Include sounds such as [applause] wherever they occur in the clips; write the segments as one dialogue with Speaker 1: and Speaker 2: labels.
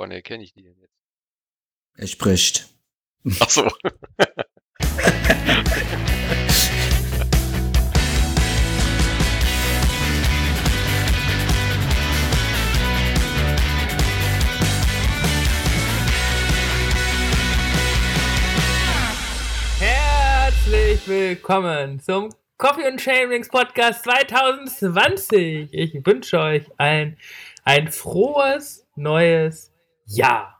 Speaker 1: Woran erkenne ich die denn jetzt?
Speaker 2: Er spricht.
Speaker 1: Ach so. [laughs]
Speaker 3: Herzlich willkommen zum Coffee and Shamings Podcast 2020. Ich wünsche euch ein, ein frohes neues Jahr.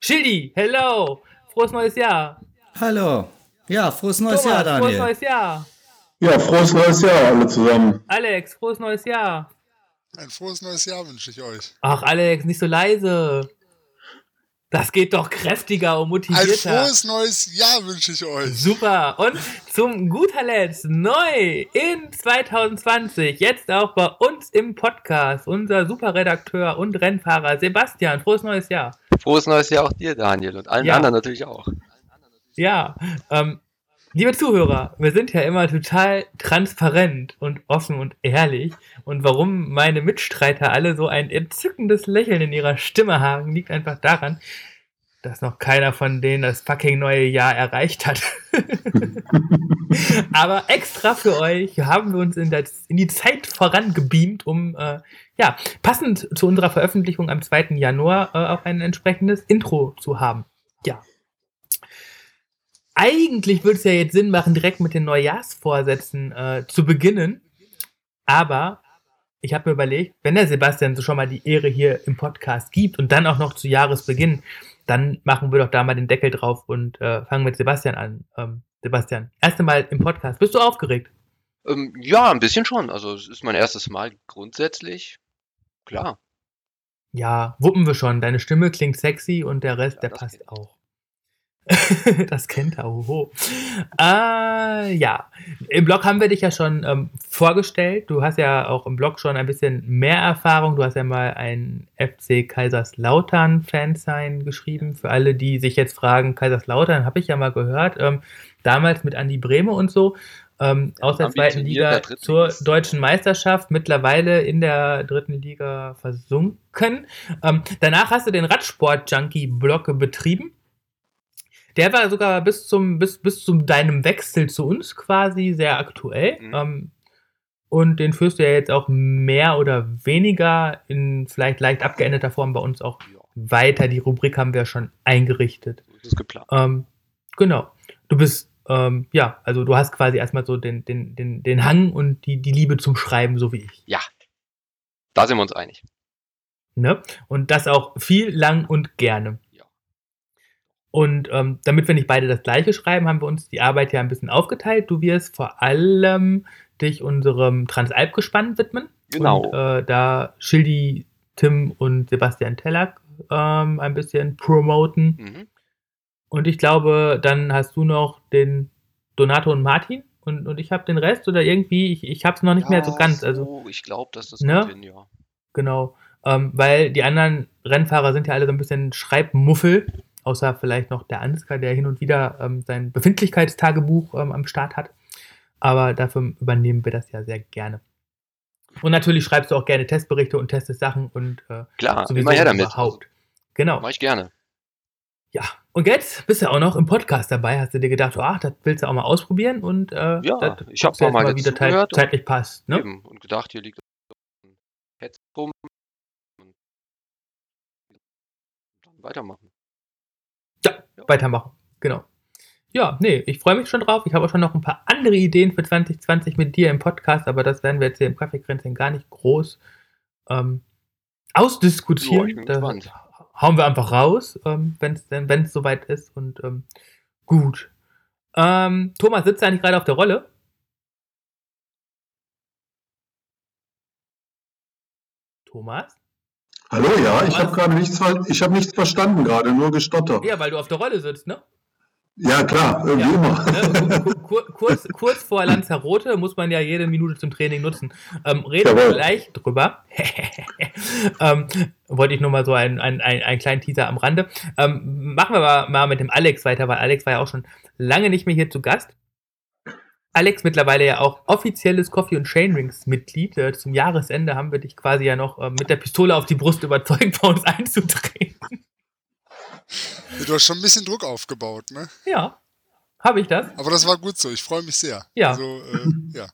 Speaker 3: Schildi, hello, frohes neues Jahr.
Speaker 2: Hallo. Ja, frohes neues
Speaker 3: Thomas,
Speaker 2: Jahr, Daniel.
Speaker 3: Frohes neues Jahr.
Speaker 4: Ja, frohes neues Jahr alle zusammen.
Speaker 3: Alex, frohes neues Jahr.
Speaker 5: Ein frohes neues Jahr wünsche ich euch.
Speaker 3: Ach, Alex, nicht so leise. Das geht doch kräftiger und
Speaker 5: Ein
Speaker 3: motivierter.
Speaker 5: frohes neues Jahr wünsche ich euch.
Speaker 3: Super. Und zum guter Letzt neu in 2020, jetzt auch bei uns im Podcast, unser Superredakteur und Rennfahrer Sebastian. Frohes neues Jahr.
Speaker 1: Frohes neues Jahr auch dir, Daniel, und allen
Speaker 3: Ja.
Speaker 1: anderen natürlich auch.
Speaker 3: Ja, ähm, liebe Zuhörer, wir sind ja immer total transparent und offen und ehrlich. Und warum meine Mitstreiter alle so ein entzückendes Lächeln in ihrer Stimme haben, liegt einfach daran, dass noch keiner von denen das fucking neue Jahr erreicht hat. [laughs] Aber extra für euch haben wir uns in, das, in die Zeit vorangebeamt, um äh, ja, passend zu unserer Veröffentlichung am 2. Januar äh, auch ein entsprechendes Intro zu haben. Ja. Eigentlich würde es ja jetzt Sinn machen, direkt mit den Neujahrsvorsätzen äh, zu beginnen. Aber ich habe mir überlegt, wenn der Sebastian so schon mal die Ehre hier im Podcast gibt und dann auch noch zu Jahresbeginn, dann machen wir doch da mal den Deckel drauf und äh, fangen mit Sebastian an. Ähm, Sebastian, erste Mal im Podcast. Bist du aufgeregt?
Speaker 1: Ähm, ja, ein bisschen schon. Also es ist mein erstes Mal grundsätzlich. Klar.
Speaker 3: Ja, wuppen wir schon. Deine Stimme klingt sexy und der Rest,
Speaker 1: Ja,
Speaker 3: der passt
Speaker 1: ich.
Speaker 3: auch. [laughs] das kennt er, oho. Äh, ja, im Blog haben wir dich ja schon ähm, vorgestellt. Du hast ja auch im Blog schon ein bisschen mehr Erfahrung. Du hast ja mal ein FC Kaiserslautern-Fansign geschrieben. Für alle, die sich jetzt fragen, Kaiserslautern habe ich ja mal gehört. Ähm, damals mit Andi Brehme und so. Ähm, aus der zweiten Liga
Speaker 1: Drittligist.
Speaker 3: zur deutschen Meisterschaft, mittlerweile in der dritten Liga versunken. Ähm, danach hast du den Radsport-Junkie-Blog betrieben. Der war sogar bis zum, bis, bis zu deinem Wechsel zu uns quasi sehr aktuell.
Speaker 1: Mhm.
Speaker 3: Ähm, und den führst du ja jetzt auch mehr oder weniger in vielleicht leicht abgeänderter Form bei uns auch
Speaker 1: Ja,
Speaker 3: weiter. Die Rubrik haben wir schon eingerichtet.
Speaker 1: so ist geplant.
Speaker 3: Ähm, genau. Du bist, ähm, ja, also du hast quasi erstmal so den, den, den, den Hang und die, die Liebe zum Schreiben, so wie ich.
Speaker 1: Ja. Da sind wir uns einig.
Speaker 3: Ne? Und das auch viel, lang und gerne.
Speaker 1: Ja.
Speaker 3: Und ähm, damit wir nicht beide das gleiche schreiben, haben wir uns die Arbeit ja ein bisschen aufgeteilt. Du wirst vor allem dich unserem Transalp-Gespann widmen.
Speaker 1: Genau.
Speaker 3: Und äh, da Schildi, Tim und Sebastian Tellack ähm, ein bisschen promoten.
Speaker 1: Mhm.
Speaker 3: Und ich glaube, dann hast du noch den Donato und Martin und, und ich habe den Rest oder irgendwie, ich, ich habe es noch nicht mehr so
Speaker 1: Ja,
Speaker 3: ganz. Also
Speaker 1: so, ich glaube, dass das
Speaker 3: Ne?
Speaker 1: hin, ja.
Speaker 3: Genau. Ähm, weil die anderen Rennfahrer sind ja alle so ein bisschen Schreibmuffel, außer vielleicht noch der Ansgar, der hin und wieder ähm, sein Befindlichkeitstagebuch ähm, am Start hat. Aber dafür übernehmen wir das ja sehr gerne. Und natürlich schreibst du auch gerne Testberichte und testest Sachen und äh,
Speaker 1: Klar,
Speaker 3: sowieso
Speaker 1: immer her damit.
Speaker 3: überhaupt. Genau.
Speaker 1: Mach ich gerne.
Speaker 3: Ja. Und jetzt bist du auch noch im Podcast dabei. Hast du dir gedacht, ach, das willst du auch mal ausprobieren und äh,
Speaker 1: Ja,
Speaker 3: das
Speaker 1: ich hab
Speaker 3: guckst du
Speaker 1: mal mal
Speaker 3: wie das
Speaker 1: zugehört und-
Speaker 3: zeitlich passt. Ne?
Speaker 1: Eben. Und gedacht, hier liegt ein Head rum. Und dann weitermachen.
Speaker 3: Weitermachen. Genau. Ja, nee, ich freue mich schon drauf. Ich habe auch schon noch ein paar andere Ideen für 2020 mit dir im Podcast, aber das werden wir jetzt hier im Kaffeekränzchen gar nicht groß ähm,
Speaker 1: Ja,
Speaker 3: ausdiskutieren.
Speaker 1: bin
Speaker 3: da hauen wir einfach raus, ähm, wenn es wenn es soweit ist. Und ähm, gut. Ähm, Thomas sitzt eigentlich gerade auf der Rolle. Thomas?
Speaker 4: Hallo, ja, ich habe gerade nichts, ich habe nichts verstanden gerade, nur gestottert.
Speaker 3: Ja, weil du auf der Rolle sitzt, ne?
Speaker 4: Ja, klar, irgendwie
Speaker 3: Ja,
Speaker 4: immer.
Speaker 3: ne, ku- ku- kurz, kurz vor Lanzarote muss man ja jede Minute zum Training nutzen. Ähm, reden wir gleich drüber. [laughs] ähm, wollte ich nur mal so einen, einen, einen, einen kleinen Teaser am Rande. Ähm, machen wir mal, mal mit dem Alex weiter, weil Alex war ja auch schon lange nicht mehr hier zu Gast. Alex mittlerweile ja auch offizielles Coffee und Chain Rings Mitglied. Äh, zum Jahresende haben wir dich quasi ja noch äh, mit der Pistole auf die Brust überzeugt, [laughs] bei uns einzutreten.
Speaker 5: Du hast schon ein bisschen Druck aufgebaut, ne?
Speaker 3: Ja. Habe ich das?
Speaker 5: Aber das war gut so. Ich freue mich sehr.
Speaker 3: Ja.
Speaker 5: Also, äh, ja.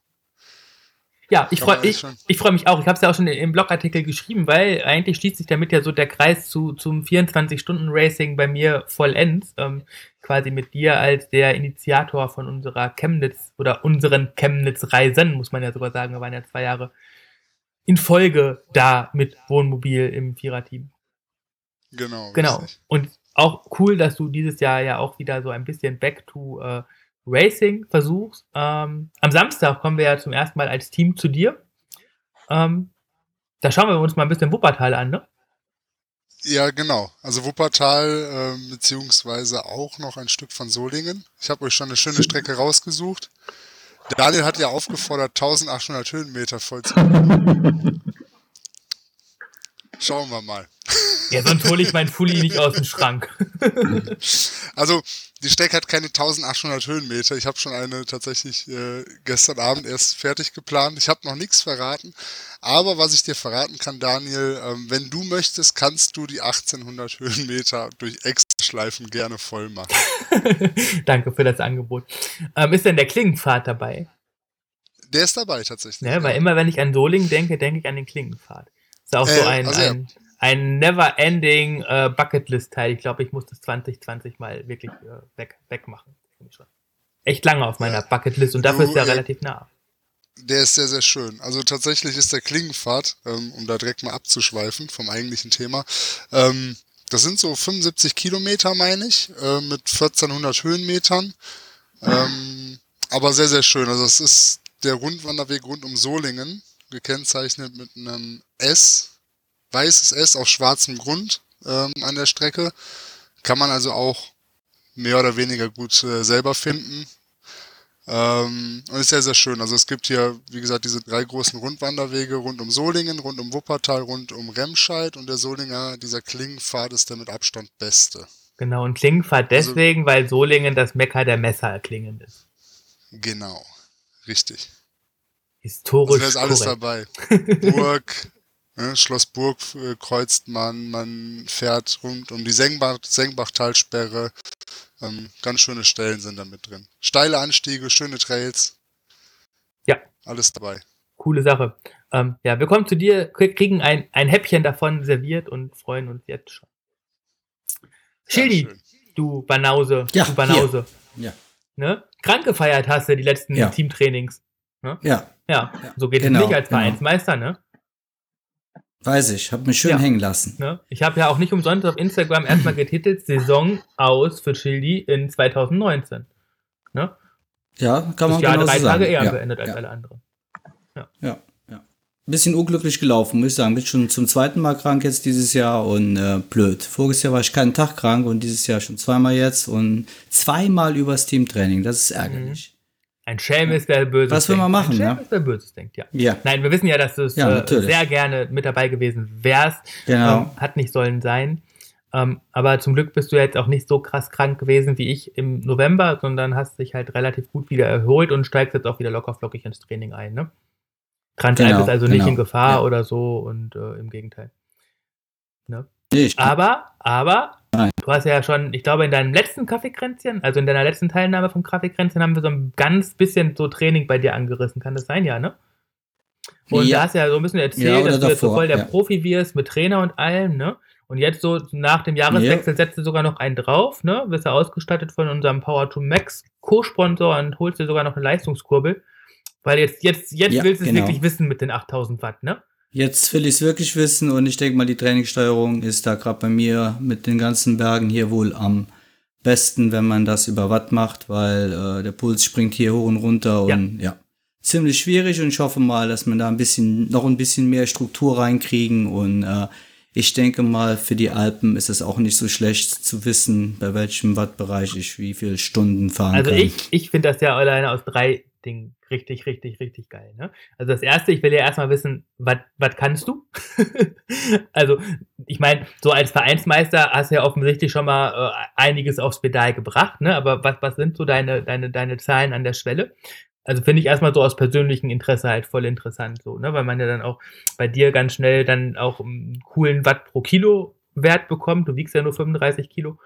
Speaker 3: Ja, ich freue ich, ich freu mich auch. Ich habe es ja auch schon im Blogartikel geschrieben, weil eigentlich schließt sich damit ja so der Kreis zu, zum 24-Stunden-Racing bei mir vollends. Ähm, quasi mit dir als der Initiator von unserer Chemnitz oder unseren Chemnitz-Reisen, muss man ja sogar sagen. Wir waren ja zwei Jahre in Folge da mit Wohnmobil im Viererteam.
Speaker 5: Genau.
Speaker 3: Genau.
Speaker 5: richtig.
Speaker 3: Und auch cool, dass du dieses Jahr ja auch wieder so ein bisschen back to äh, Racing versuchst. Ähm, am Samstag kommen wir ja zum ersten Mal als Team zu dir. Ähm, da schauen wir uns mal ein bisschen Wuppertal an, ne?
Speaker 5: Ja, genau. Also Wuppertal, ähm, beziehungsweise auch noch ein Stück von Solingen. Ich habe euch schon eine schöne Strecke rausgesucht. Daniel hat ja aufgefordert, 1800 Höhenmeter voll zu [laughs] Schauen wir mal.
Speaker 3: Ja, sonst hole ich meinen Fully nicht aus dem Schrank.
Speaker 5: Also, die Strecke hat keine 1800 Höhenmeter. Ich habe schon eine tatsächlich äh, gestern Abend erst fertig geplant. Ich habe noch nichts verraten. Aber was ich dir verraten kann, Daniel, ähm, wenn du möchtest, kannst du die 1800 Höhenmeter durch Extraschleifen gerne voll machen. [laughs]
Speaker 3: Danke für das Angebot. Ähm, ist denn der Klingenpfad dabei?
Speaker 5: Der ist dabei tatsächlich.
Speaker 3: Ne? Weil immer, wenn ich an Solingen denke, denke ich an den Klingenpfad. Ist auch so
Speaker 5: Äh,
Speaker 3: ein,
Speaker 5: also ja.
Speaker 3: Ein, never-ending äh, Bucketlist-Teil. Ich glaube, ich muss das 2020 mal wirklich äh, weg, wegmachen. Echt lange auf meiner
Speaker 5: Ja.
Speaker 3: Bucketlist und dafür
Speaker 5: Du,
Speaker 3: ist er
Speaker 5: äh,
Speaker 3: relativ nah.
Speaker 5: Der ist sehr, sehr schön. Also tatsächlich ist der Klingenpfad, ähm, um da direkt mal abzuschweifen vom eigentlichen Thema, ähm, das sind so 75 Kilometer, meine ich, äh, mit 1400 Höhenmetern. Ähm, aber sehr, sehr schön. Also es ist der Rundwanderweg rund um Solingen, gekennzeichnet mit einem S, weißes S auf schwarzem Grund ähm, an der Strecke. Kann man also auch mehr oder weniger gut äh, selber finden. Ähm, und ist sehr, sehr schön. Also es gibt hier, wie gesagt, diese drei großen Rundwanderwege rund um Solingen, rund um Wuppertal, rund um Remscheid und der Solinger, dieser Klingenpfad ist der mit Abstand beste.
Speaker 3: Genau, und Klingenpfad
Speaker 5: also-
Speaker 3: deswegen, weil Solingen das Mekka der Messerklingen ist.
Speaker 5: Genau. Richtig.
Speaker 3: Historisch
Speaker 5: Also da ist alles
Speaker 3: korrekt.
Speaker 5: dabei. [laughs] Burg, ne, Schloss Burg äh, kreuzt man, man fährt rund um die Sengbach, Sengbachtalsperre. Ähm, ganz schöne Stellen sind da mit drin. Steile Anstiege, schöne Trails.
Speaker 3: Ja.
Speaker 5: Alles dabei.
Speaker 3: Coole Sache. Ähm, ja, wir kommen zu dir, krie- kriegen ein, ein Häppchen davon serviert und freuen uns jetzt schon. Schildi,
Speaker 5: Ja,
Speaker 3: du Banause,
Speaker 2: Ja,
Speaker 3: du Banause.
Speaker 2: Ja.
Speaker 3: Ne? Krank gefeiert hast du die letzten
Speaker 2: Ja.
Speaker 3: Teamtrainings.
Speaker 2: Ja,
Speaker 3: Ja,
Speaker 2: Ja,
Speaker 3: so geht
Speaker 2: genau,
Speaker 3: es nicht als
Speaker 2: genau.
Speaker 3: Vereinsmeister, ne?
Speaker 2: Weiß ich. Hab mich schön
Speaker 3: Ja.
Speaker 2: hängen lassen.
Speaker 3: ne? Ich habe ja auch nicht umsonst auf Instagram erstmal getitelt, Saison aus für Schildi in 2019. Ne?
Speaker 2: Ja, kann
Speaker 3: Das
Speaker 2: man
Speaker 3: Jahr
Speaker 2: genau
Speaker 3: drei
Speaker 2: so sagen.
Speaker 3: Tage eher
Speaker 2: ja,
Speaker 3: beendet als
Speaker 2: ja,
Speaker 3: alle anderen.
Speaker 2: ja, ja. Bisschen unglücklich gelaufen, muss ich sagen. Bin schon zum zweiten Mal krank jetzt dieses Jahr und äh, blöd. Voriges Jahr war ich keinen Tag krank und dieses Jahr schon zweimal jetzt und zweimal übers Teamtraining. Das ist ärgerlich.
Speaker 3: Ein Schelm ist, wer Böses
Speaker 2: Was will man machen,
Speaker 3: Ein Schelm
Speaker 2: ja?
Speaker 3: ist, wer Böses denkt, ja.
Speaker 2: Ja,
Speaker 3: Nein, wir wissen ja, dass du es
Speaker 2: Ja,
Speaker 3: äh, sehr gerne mit dabei gewesen wärst.
Speaker 2: genau.
Speaker 3: Ähm, hat nicht sollen sein. Ähm, aber zum Glück bist du jetzt auch nicht so krass krank gewesen wie ich im November, sondern hast dich halt relativ gut wieder erholt und steigst jetzt auch wieder locker flockig ins Training ein. Ne? Kranzalb
Speaker 2: Genau,
Speaker 3: ist also nicht
Speaker 2: genau,
Speaker 3: in Gefahr
Speaker 2: ja.
Speaker 3: oder so und äh, im Gegenteil. Ne?
Speaker 2: Nee, ich,
Speaker 3: Aber, aber,
Speaker 2: Nein.
Speaker 3: du hast ja schon, ich glaube, in deinem letzten Kaffeekränzchen, also in deiner letzten Teilnahme vom Kaffeekränzchen, haben wir so ein ganz bisschen so Training bei dir angerissen. Kann das sein, ja, ne? Und
Speaker 2: Ja.
Speaker 3: da hast ja so ein bisschen erzählt,
Speaker 2: Ja,
Speaker 3: dass du jetzt so
Speaker 2: davor,
Speaker 3: voll der
Speaker 2: ja.
Speaker 3: Profi wirst mit Trainer und allem, ne? Und jetzt so nach dem Jahreswechsel setzt du sogar noch einen drauf, ne? Wirst du ausgestattet von unserem Power to Max Co-Sponsor und holst dir sogar noch eine Leistungskurbel. Weil jetzt, jetzt, jetzt
Speaker 2: Ja,
Speaker 3: willst du es
Speaker 2: genau.
Speaker 3: wirklich wissen mit den 8000 Watt, ne?
Speaker 2: Jetzt will ich es wirklich wissen und ich denke mal, die Trainingssteuerung ist da gerade bei mir mit den ganzen Bergen hier wohl am besten, wenn man das über Watt macht, weil äh, der Puls springt hier hoch und runter und ja. ziemlich schwierig und ich hoffe mal, dass man da ein bisschen, noch ein bisschen mehr Struktur reinkriegen und äh, ich denke mal, für die Alpen ist es auch nicht so schlecht zu wissen, bei welchem Wattbereich ich wie viele Stunden fahren
Speaker 3: Also
Speaker 2: kann.
Speaker 3: ich, ich finde das ja alleine aus drei Dingen richtig, richtig, richtig geil. Ne? Also das erste, ich will ja erstmal wissen, was kannst du? [laughs] also ich meine, so als Vereinsmeister hast du ja offensichtlich schon mal äh, einiges aufs Pedal gebracht, ne? aber was, was sind so deine, deine, deine Zahlen an der Schwelle? Also finde ich erstmal so aus persönlichem Interesse halt voll interessant, so, ne? Weil man ja dann auch bei dir ganz schnell dann auch einen coolen Watt pro Kilo Wert bekommt. Du wiegst ja nur 35 Kilo.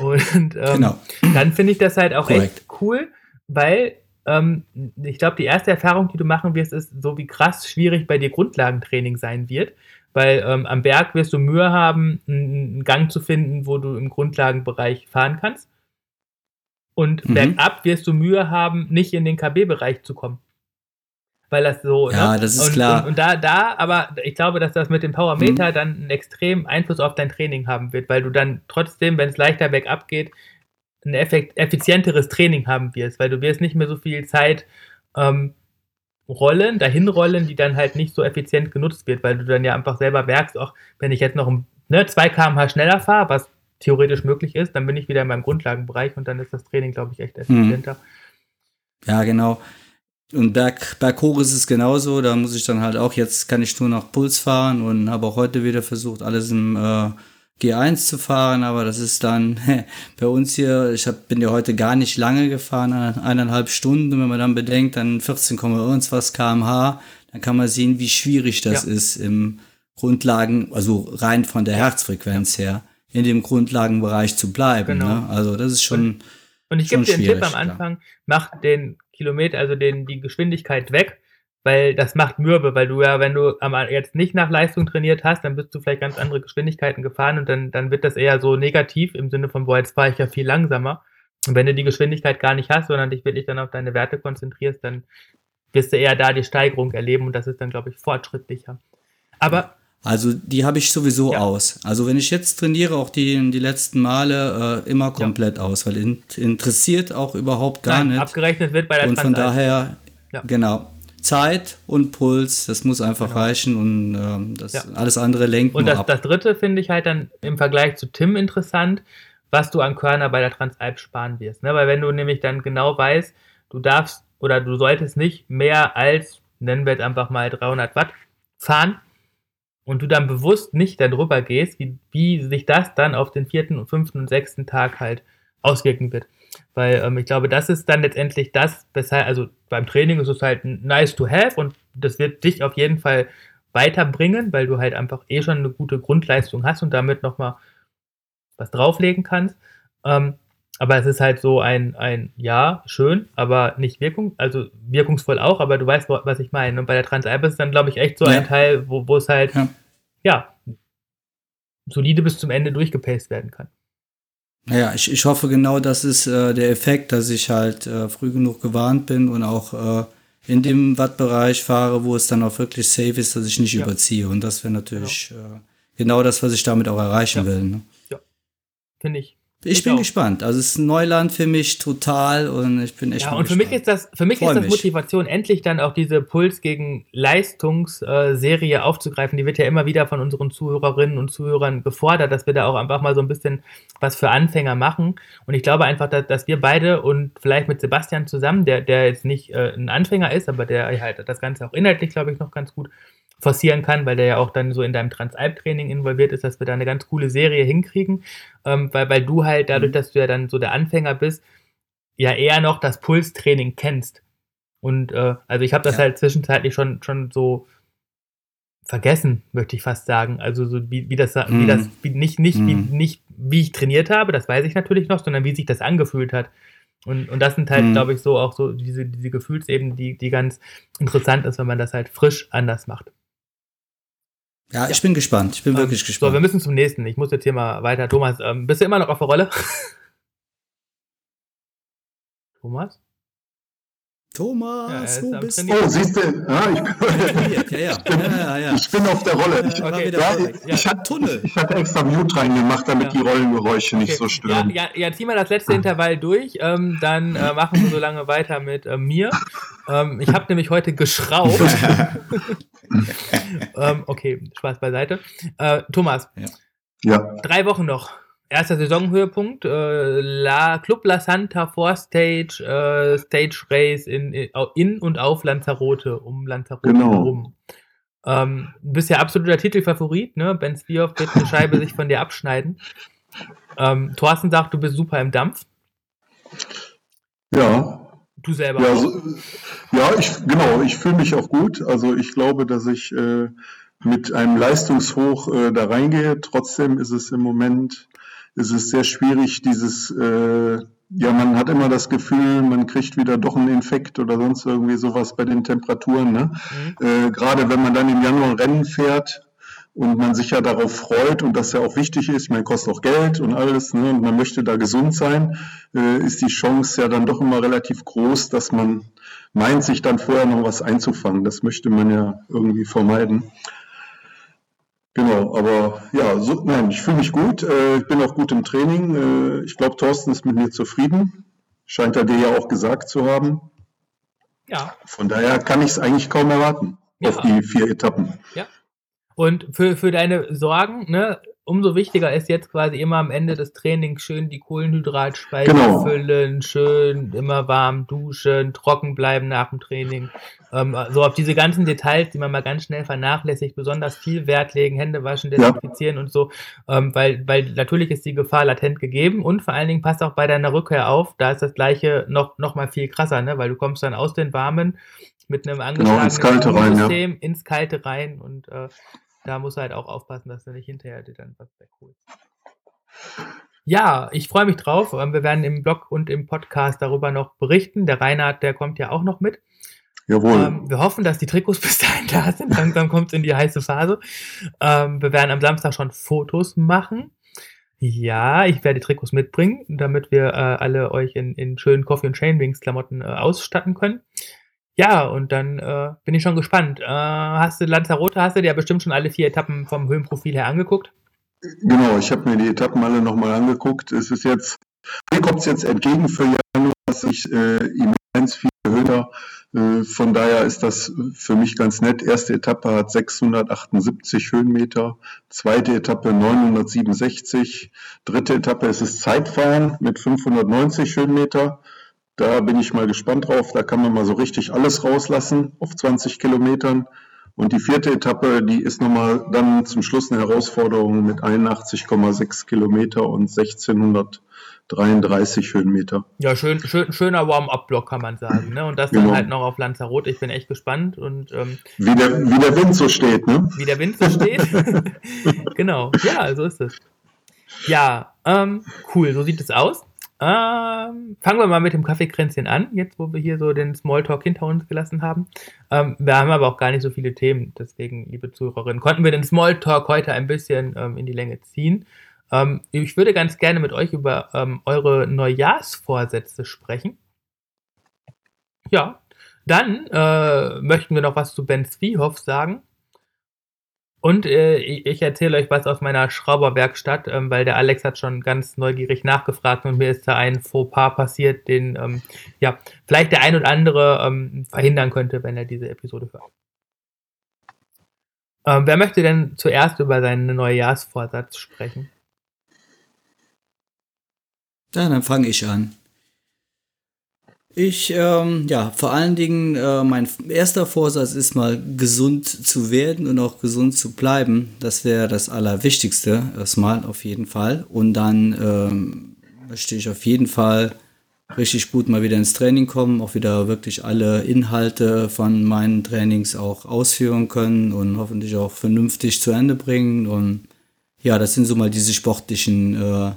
Speaker 3: Und ähm,
Speaker 2: Genau.
Speaker 3: dann finde ich das halt auch
Speaker 2: Korrekt.
Speaker 3: echt cool, weil ähm, ich glaube, die erste Erfahrung, die du machen wirst, ist so wie krass schwierig bei dir Grundlagentraining sein wird. Weil ähm, am Berg wirst du Mühe haben, einen Gang zu finden, wo du im Grundlagenbereich fahren kannst. Und
Speaker 2: Mhm.
Speaker 3: bergab wirst du Mühe haben, nicht in den KB-Bereich zu kommen. Weil das so.
Speaker 2: Ja,
Speaker 3: ne?
Speaker 2: das ist
Speaker 3: und,
Speaker 2: klar.
Speaker 3: Und, und da, da, aber ich glaube, dass das mit dem Powermeter dann einen extremen Einfluss auf dein Training haben wird, weil du dann trotzdem, wenn es leichter bergab geht, ein effekt effizienteres Training haben wirst, weil du wirst nicht mehr so viel Zeit ähm, rollen, dahin rollen, die dann halt nicht so effizient genutzt wird, weil du dann ja einfach selber merkst, auch wenn ich jetzt noch um, ne, 2 km/h schneller fahre, was theoretisch möglich ist, dann bin ich wieder in meinem Grundlagenbereich und dann ist das Training, glaube ich, echt effizienter.
Speaker 2: Ja, genau. Und Berg, berghoch ist es genauso. Da muss ich dann halt auch, jetzt kann ich nur noch Puls fahren und habe auch heute wieder versucht, alles im äh, G1 zu fahren, aber das ist dann [laughs] bei uns hier, ich hab, bin ja heute gar nicht lange gefahren, eine- eineinhalb Stunden, wenn man dann bedenkt, dann 14, irgendwas kmh, dann kann man sehen, wie schwierig das
Speaker 3: Ja.
Speaker 2: ist im Grundlagen, also rein von der Herzfrequenz her, in dem Grundlagenbereich zu bleiben.
Speaker 3: Genau.
Speaker 2: Ne? Also das ist schon,
Speaker 3: Und ich
Speaker 2: Schon
Speaker 3: gebe dir einen Tipp am. Anfang, mach den Kilometer, also den, die Geschwindigkeit weg, weil das macht mürbe, weil du ja, wenn du jetzt nicht nach Leistung trainiert hast, dann bist du vielleicht ganz andere Geschwindigkeiten gefahren und dann, dann wird das eher so negativ im Sinne von, boah, jetzt fahre ich ja viel langsamer. Und wenn du die Geschwindigkeit gar nicht hast, sondern dich wirklich dann auf deine Werte konzentrierst, dann wirst du eher da die Steigerung erleben und das ist dann, glaube ich, fortschrittlicher. Aber
Speaker 2: Also die habe ich sowieso
Speaker 3: Ja.
Speaker 2: aus. Also wenn ich jetzt trainiere, auch die, die letzten Male, äh, immer komplett aus, weil in, interessiert auch überhaupt gar
Speaker 3: nein,
Speaker 2: nicht.
Speaker 3: abgerechnet wird bei der
Speaker 2: Und von daher,
Speaker 3: Ja.
Speaker 2: genau, Zeit und Puls, das muss einfach
Speaker 3: Genau.
Speaker 2: reichen und ähm, das
Speaker 3: Ja.
Speaker 2: alles andere lenkt
Speaker 3: Und das,
Speaker 2: ab.
Speaker 3: das dritte finde ich halt dann im Vergleich zu Tim interessant, was du an Körner bei der Transalp sparen wirst. Ne? Weil wenn du nämlich dann genau weißt, du darfst oder du solltest nicht mehr als, nennen wir jetzt einfach mal 300 Watt fahren und du dann bewusst nicht darüber gehst, wie, wie sich das dann auf den vierten und fünften und sechsten Tag halt auswirken wird. Weil ähm, ich glaube, das ist dann letztendlich das, weshalb, also beim Training ist es halt nice to have und das wird dich auf jeden Fall weiterbringen, weil du halt einfach eh schon eine gute Grundleistung hast und damit nochmal was drauflegen kannst. Ähm, aber es ist halt so ein, ein, ja, schön, aber nicht wirkung, also wirkungsvoll auch, aber du weißt, was ich meine. Und bei der Transalp ist es dann, glaube ich, echt so
Speaker 2: Ja.
Speaker 3: ein Teil, wo, wo es halt,
Speaker 2: Ja.
Speaker 3: ja. solide bis zum Ende durchgepaced werden kann.
Speaker 2: Naja, ich, ich hoffe genau, das ist äh, der Effekt, dass ich halt äh, früh genug gewarnt bin und auch äh, in dem Wattbereich fahre, wo es dann auch wirklich safe ist, dass ich nicht
Speaker 3: Ja.
Speaker 2: überziehe. Und das wäre natürlich äh, genau das, was ich damit auch erreichen
Speaker 3: Ja.
Speaker 2: will. Ne?
Speaker 3: Finde ich.
Speaker 2: Ich,
Speaker 3: Ich
Speaker 2: bin
Speaker 3: auch.
Speaker 2: gespannt. Also es ist ein Neuland für mich total und ich bin echt
Speaker 3: Ja, und für mich
Speaker 2: gespannt.
Speaker 3: ist das, für mich
Speaker 2: Freu
Speaker 3: ist das
Speaker 2: mich.
Speaker 3: Motivation, endlich dann auch diese Puls gegen Leistungsserie aufzugreifen. Die wird ja immer wieder von unseren Zuhörerinnen und Zuhörern gefordert, dass wir da auch einfach mal so ein bisschen was für Anfänger machen. Und ich glaube einfach, dass, dass wir beide und vielleicht mit Sebastian zusammen, der, der jetzt nicht äh, ein Anfänger ist, aber der halt das Ganze auch inhaltlich, glaube ich, noch ganz gut forcieren kann, weil der ja auch dann so in deinem Transalp-Training involviert ist, dass wir da eine ganz coole Serie hinkriegen, ähm, weil, weil du halt dadurch, dass du ja dann so der Anfänger bist, ja eher noch das Pulstraining kennst. Und äh, also ich habe das
Speaker 2: Ja.
Speaker 3: halt zwischenzeitlich schon, schon so vergessen, möchte ich fast sagen. Also so wie, wie das, wie
Speaker 2: Mhm.
Speaker 3: das, wie nicht, nicht, wie,
Speaker 2: Mhm.
Speaker 3: nicht, wie ich trainiert habe, das weiß ich natürlich noch, sondern wie sich das angefühlt hat. Und, und das sind halt,
Speaker 2: Mhm.
Speaker 3: glaube ich, so auch so diese, diese Gefühlsebene, die, die ganz interessant ist, wenn man das halt frisch anders macht.
Speaker 2: Ja, ich bin gespannt. Ich bin wirklich
Speaker 3: Ähm, So,
Speaker 2: gespannt.
Speaker 3: wir müssen zum nächsten. Ich muss jetzt hier mal weiter. Thomas, ähm, bist du immer noch auf der Rolle? [laughs] Thomas?
Speaker 2: Thomas,
Speaker 3: Ja,
Speaker 2: wo bist du?
Speaker 4: Oh, siehst du, ja, ich,
Speaker 2: Ja, ja, [laughs] ja, ja, ja.
Speaker 4: ich bin auf der Rolle. Ich,
Speaker 3: Okay.
Speaker 4: ich, hatte,
Speaker 2: Tunnel.
Speaker 4: ich hatte extra Mute reingemacht, damit
Speaker 3: Ja.
Speaker 4: die Rollengeräusche nicht so stören.
Speaker 3: ja, ja, zieh mal das letzte Intervall durch, ähm, dann äh, machen wir so lange weiter mit äh, mir. Ähm, ich habe nämlich heute geschraubt. [laughs] ähm, okay, Spaß beiseite. Äh, Thomas,
Speaker 4: Ja,
Speaker 3: drei Wochen noch. Erster Saisonhöhepunkt, äh, La Club La Santa Vorstage, äh, Stage Race in, in und auf Lanzarote, um Lanzarote
Speaker 4: Genau.
Speaker 3: herum. Ähm, du bist ja absoluter Titelfavorit, ne? Ben Svioff wird eine Scheibe sich von dir abschneiden. Ähm, Thorsten sagt, du bist super im Dampf.
Speaker 4: ja,
Speaker 3: Du selber
Speaker 4: ja,
Speaker 3: auch.
Speaker 4: so, ja, ich, genau, ich fühle mich auch gut. Also ich glaube, dass ich äh, mit einem Leistungshoch äh, da reingehe. Trotzdem ist es im Moment, es ist sehr schwierig, dieses, äh, ja, man hat immer das Gefühl, man kriegt wieder doch einen Infekt oder sonst irgendwie sowas bei den Temperaturen. Ne? Mhm. Äh, Gerade wenn man dann im Januar Rennen fährt, und man sich ja darauf freut und das ja auch wichtig ist, man kostet auch Geld und alles, ne, und man möchte da gesund sein, äh, ist die Chance ja dann doch immer relativ groß, dass man meint, sich dann vorher noch was einzufangen. Das möchte man ja irgendwie vermeiden. Genau, aber ja, so, nein, ich fühle mich gut, äh, ich bin auch gut im Training. Äh, ich glaube, Thorsten ist mit mir zufrieden. Scheint er dir ja auch gesagt zu haben.
Speaker 3: Ja.
Speaker 4: Von daher kann ich es eigentlich kaum erwarten ja. auf die vier Etappen.
Speaker 3: Ja. Und für, für deine Sorgen, ne, umso wichtiger ist jetzt quasi immer am Ende des Trainings schön die Kohlenhydratspeicher genau. füllen, schön immer warm duschen, trocken bleiben nach dem Training. Ähm, so auf diese ganzen Details, die man mal ganz schnell vernachlässigt, besonders viel Wert legen, Hände waschen, desinfizieren ja. und so, ähm, weil, weil natürlich ist die Gefahr latent gegeben und vor allen Dingen passt auch bei deiner Rückkehr auf, da ist das gleiche noch, noch mal viel krasser, ne? weil du kommst dann aus den warmen mit einem
Speaker 4: angeschlagenen genau, ins System
Speaker 3: rein, ja. ins Kalte rein und äh, da musst du halt auch aufpassen, dass du nicht hinterher dir dann was wegholst. [laughs] Ja, ich freue mich drauf. Ähm, wir werden im Blog und im Podcast darüber noch berichten. Der Reinhard, der kommt ja auch noch mit.
Speaker 4: Jawohl. Ähm,
Speaker 3: wir hoffen, dass die Trikots [laughs] bis dahin da sind. Langsam kommt es in die heiße Phase. Ähm, wir werden am Samstag schon Fotos machen. Ja, ich werde die Trikots mitbringen, damit wir äh, alle euch in, in schönen Coffee und Chainwings Klamotten äh, ausstatten können. Ja, und dann äh, bin ich schon gespannt. Äh, hast du Lanzarote, hast du dir ja bestimmt schon alle vier Etappen vom Höhenprofil her angeguckt?
Speaker 4: Genau, ich habe mir die Etappen alle nochmal angeguckt. Es ist jetzt, mir kommt es jetzt entgegen für Januar, dass ich äh, immens viel höher. Äh, von daher ist das für mich ganz nett. Erste Etappe hat 678 Höhenmeter, zweite Etappe 967, dritte Etappe ist es Zeitfahren mit 590 Höhenmeter. Da bin ich mal gespannt drauf. Da kann man mal so richtig alles rauslassen auf 20 Kilometern. Und die vierte Etappe, die ist nochmal dann zum Schluss eine Herausforderung mit 81,6 Kilometer und 1633 Höhenmeter.
Speaker 3: Ja, schön, schön, schöner Warm-up-Block kann man sagen. Ne? Und das genau. dann halt noch auf Lanzarote. Ich bin echt gespannt. Und, ähm,
Speaker 4: wie, der, wie der Wind so steht, ne?
Speaker 3: Wie der Wind so steht. [laughs] [laughs] genau, ja, so ist es. Ja, ähm, cool, so sieht es aus. Ähm, fangen wir mal mit dem Kaffeekränzchen an, jetzt wo wir hier so den Smalltalk hinter uns gelassen haben. Ähm, wir haben aber auch gar nicht so viele Themen, deswegen, liebe Zuhörerinnen, konnten wir den Smalltalk heute ein bisschen ähm, in die Länge ziehen. Ähm, ich würde ganz gerne mit euch über ähm, eure Neujahrsvorsätze sprechen. Ja, dann äh, möchten wir noch was zu Ben Zwiehoff sagen. Und äh, ich erzähle euch was aus meiner Schrauberwerkstatt, ähm, weil der Alex hat schon ganz neugierig nachgefragt und mir ist da ein Fauxpas passiert, den ähm, ja vielleicht der ein oder andere ähm, verhindern könnte, wenn er diese Episode hört. Ähm, wer möchte denn zuerst über seinen Neujahrsvorsatz sprechen?
Speaker 2: Ja, dann fange ich an. Ich, ähm, ja, vor allen Dingen, äh, mein erster Vorsatz ist mal gesund zu werden und auch gesund zu bleiben. Das wäre das Allerwichtigste, erstmal auf jeden Fall. Und dann ähm, möchte ich auf jeden Fall richtig gut mal wieder ins Training kommen, auch wieder wirklich alle Inhalte von meinen Trainings auch ausführen können und hoffentlich auch vernünftig zu Ende bringen. Und ja, das sind so mal diese sportlichen äh,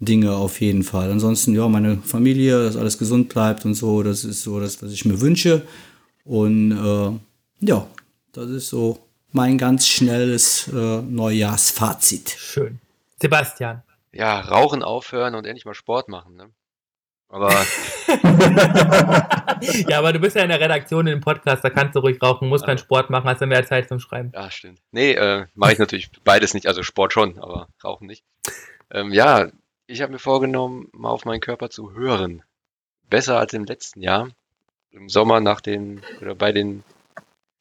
Speaker 2: Dinge auf jeden Fall. Ansonsten, ja, meine Familie, dass alles gesund bleibt und so, das ist so das, was ich mir wünsche. Und äh, ja, das ist so mein ganz schnelles äh, Neujahrsfazit.
Speaker 3: Schön. Sebastian.
Speaker 1: Ja, rauchen aufhören und endlich mal Sport machen, ne? Aber. [laughs] [laughs]
Speaker 3: ja, aber du bist ja in der Redaktion in dem Podcast, da kannst du ruhig rauchen, musst keinen Sport machen, hast ja mehr Zeit zum Schreiben.
Speaker 1: Ja, stimmt. Nee, äh, mache ich natürlich beides nicht, also Sport schon, aber rauchen nicht. Ähm, ja, ich habe mir vorgenommen, mal auf meinen Körper zu hören. Besser als im letzten Jahr. Im Sommer nach den, oder bei den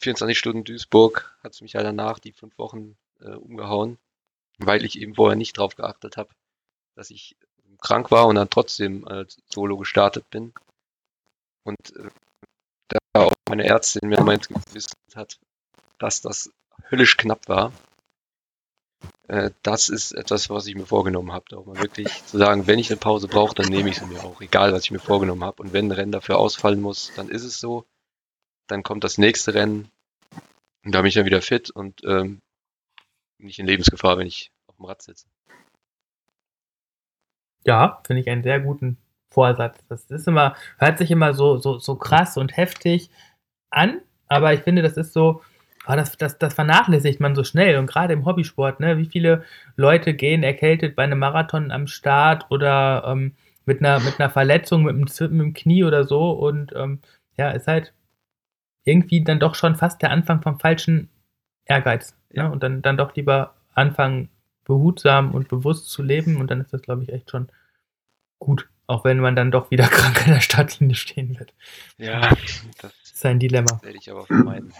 Speaker 1: 24 Stunden Duisburg hat es mich ja danach die fünf Wochen äh, umgehauen, weil ich eben vorher nicht drauf geachtet habe, dass ich krank war und dann trotzdem als Solo gestartet bin. Und äh, da auch meine Ärztin mir meint gewissen hat, dass das höllisch knapp war, äh, das ist etwas, was ich mir vorgenommen habe. Auch mal wirklich zu sagen, wenn ich eine Pause brauche, dann nehme ich sie mir auch, egal was ich mir vorgenommen habe. Und wenn ein Rennen dafür ausfallen muss, dann ist es so. Dann kommt das nächste Rennen und da bin ich dann wieder fit und ähm, nicht in Lebensgefahr, wenn ich auf dem Rad sitze.
Speaker 3: Ja, finde ich einen sehr guten Vorsatz. Das ist immer, hört sich immer so, so, so krass und heftig an, aber ich finde, das ist so, oh, das, das, das vernachlässigt man so schnell. Und gerade im Hobbysport, ne, wie viele Leute gehen erkältet bei einem Marathon am Start oder ähm, mit, einer, mit einer Verletzung, mit einem Zippen im Knie oder so. Und ähm, ja, ist halt irgendwie dann doch schon fast der Anfang vom falschen Ehrgeiz. Ne? Ja. Ne? Und dann, dann doch lieber anfangen, behutsam und bewusst zu leben. Und dann ist das, glaube ich, echt schon gut. Auch wenn man dann doch wieder [laughs] krank in der Startlinie stehen wird.
Speaker 1: Ja,
Speaker 3: das ist ein Dilemma.
Speaker 1: Werde ich aber vermeiden.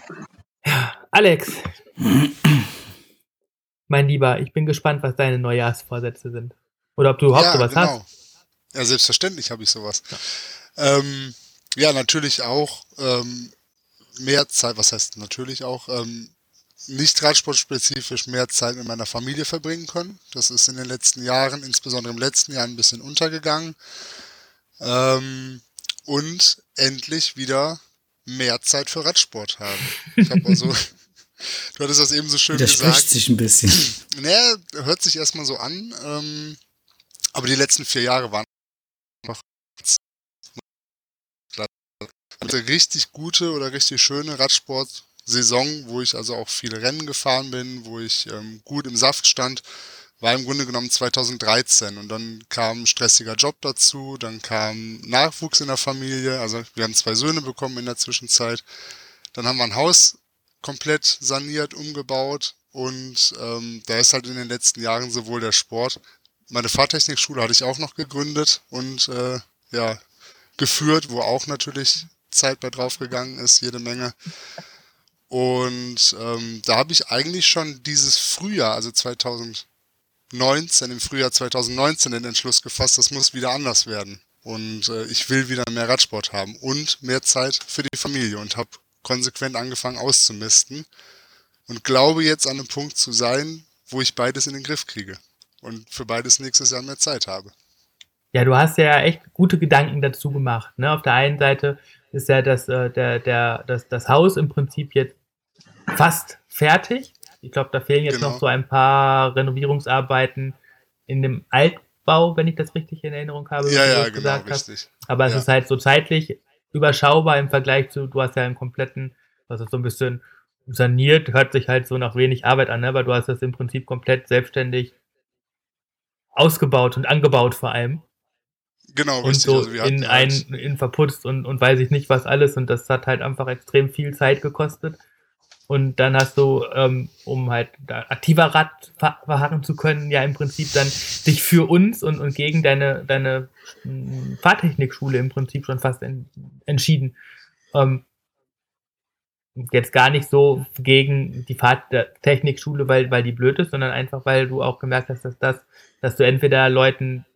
Speaker 3: Ja, Alex. mein Lieber, ich bin gespannt, was deine Neujahrsvorsätze sind. Oder ob du überhaupt ja, sowas genau. hast.
Speaker 5: Ja, selbstverständlich habe ich sowas. Ja, ähm, ja natürlich auch ähm, mehr Zeit, was heißt natürlich auch, ähm, nicht radsportspezifisch mehr Zeit mit meiner Familie verbringen können. Das ist in den letzten Jahren, insbesondere im letzten Jahr, ein bisschen untergegangen. Ähm, und endlich wieder mehr Zeit für Radsport haben. Ich habe also, [laughs] du hattest das eben so schön
Speaker 2: das
Speaker 5: gesagt.
Speaker 2: spricht sich ein bisschen. [clears throat]
Speaker 5: Naja, hört sich erstmal so an. Ähm, aber die letzten vier Jahre waren einfach eine richtig gute oder richtig schöne Radsport-Saison, wo ich also auch viele Rennen gefahren bin, wo ich ähm, gut im Saft stand war im Grunde genommen 2013 und dann kam ein stressiger Job dazu, dann kam Nachwuchs in der Familie, also wir haben zwei Söhne bekommen in der Zwischenzeit, dann haben wir ein Haus komplett saniert, umgebaut und ähm, da ist halt in den letzten Jahren sowohl der Sport, meine Fahrtechnikschule hatte ich auch noch gegründet und äh, ja geführt, wo auch natürlich Zeit bei draufgegangen ist, jede Menge. Und ähm, da habe ich eigentlich schon dieses Frühjahr, also 2000 19, im Frühjahr 2019 den Entschluss gefasst, das muss wieder anders werden. Und äh, ich will wieder mehr Radsport haben und mehr Zeit für die Familie und habe konsequent angefangen auszumisten und glaube jetzt an einem Punkt zu sein, wo ich beides in den Griff kriege und für beides nächstes Jahr mehr Zeit habe.
Speaker 3: Ja, du hast ja echt gute Gedanken dazu gemacht. Ne? Auf der einen Seite ist ja das, äh, der, der, das, das Haus im Prinzip jetzt fast fertig. Ich glaube, da fehlen jetzt genau. noch so ein paar Renovierungsarbeiten in dem Altbau, wenn ich das richtig in Erinnerung habe.
Speaker 5: Ja, ja, genau, richtig.
Speaker 3: Hast. Aber ja. es ist halt so zeitlich überschaubar im Vergleich zu, du hast ja einen kompletten, was ist so ein bisschen saniert, hört sich halt so nach wenig Arbeit an, ne? aber du hast das im Prinzip komplett selbstständig ausgebaut und angebaut vor allem.
Speaker 5: Genau,
Speaker 3: und richtig. so also in ein, in verputzt und, und weiß ich nicht was alles und das hat halt einfach extrem viel Zeit gekostet. Und dann hast du, ähm, um halt aktiver Rad verharren zu können, ja im Prinzip dann dich für uns und, und gegen deine, deine hm, Fahrtechnikschule im Prinzip schon fast en, entschieden. Ähm, jetzt gar nicht so gegen die Fahrtechnikschule, weil, weil die blöd ist, sondern einfach, weil du auch gemerkt hast, dass das, dass du entweder Leuten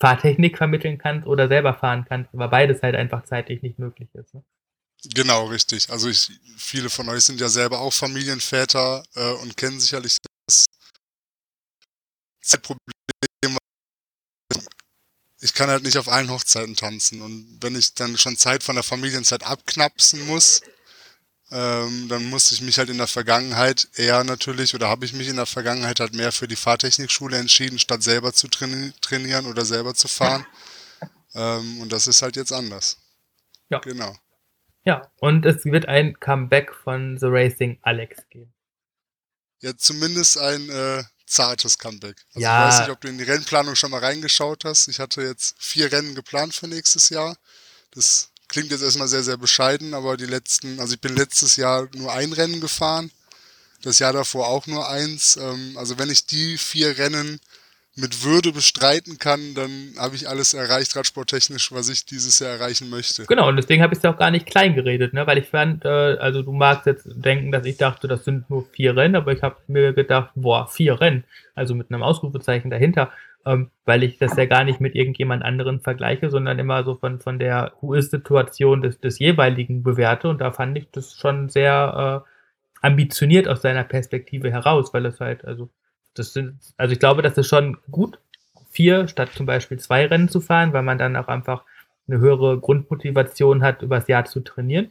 Speaker 3: Fahrtechnik vermitteln kannst oder selber fahren kannst, aber beides halt einfach zeitlich nicht möglich ist. Ne?
Speaker 5: Genau, richtig. Also ich, viele von euch sind ja selber auch Familienväter äh, und kennen sicherlich das Problem. Ich kann halt nicht auf allen Hochzeiten tanzen und wenn ich dann schon Zeit von der Familienzeit abknapsen muss, ähm, dann musste ich mich halt in der Vergangenheit eher natürlich oder habe ich mich in der Vergangenheit halt mehr für die Fahrtechnikschule entschieden, statt selber zu traini trainieren oder selber zu fahren. [laughs] Ähm, und das ist halt jetzt anders.
Speaker 3: Ja. Genau. Ja, und es wird ein Comeback von The Racing Alex geben.
Speaker 5: Ja, zumindest ein äh, zartes Comeback. Also
Speaker 3: ja.
Speaker 5: Ich weiß nicht, ob du in die Rennplanung schon mal reingeschaut hast. Ich hatte jetzt vier Rennen geplant für nächstes Jahr. Das klingt jetzt erstmal sehr, sehr bescheiden, aber die letzten, also ich bin letztes Jahr nur ein Rennen gefahren. Das Jahr davor auch nur eins. Ähm, also wenn ich die vier Rennen mit Würde bestreiten kann, dann habe ich alles erreicht, radsporttechnisch, was ich dieses Jahr erreichen möchte.
Speaker 3: Genau, und deswegen habe ich es auch gar nicht klein geredet, ne? weil ich fand, äh, also du magst jetzt denken, dass ich dachte, das sind nur vier Rennen, aber ich habe mir gedacht, boah, vier Rennen, also mit einem Ausrufezeichen dahinter, ähm, weil ich das ja gar nicht mit irgendjemand anderen vergleiche, sondern immer so von, von der Who-Is-Situation des, des jeweiligen bewerte und da fand ich das schon sehr äh, ambitioniert aus seiner Perspektive heraus, weil es halt, also das sind, also ich glaube, das ist schon gut, vier statt zum Beispiel zwei Rennen zu fahren, weil man dann auch einfach eine höhere Grundmotivation hat, übers Jahr zu trainieren.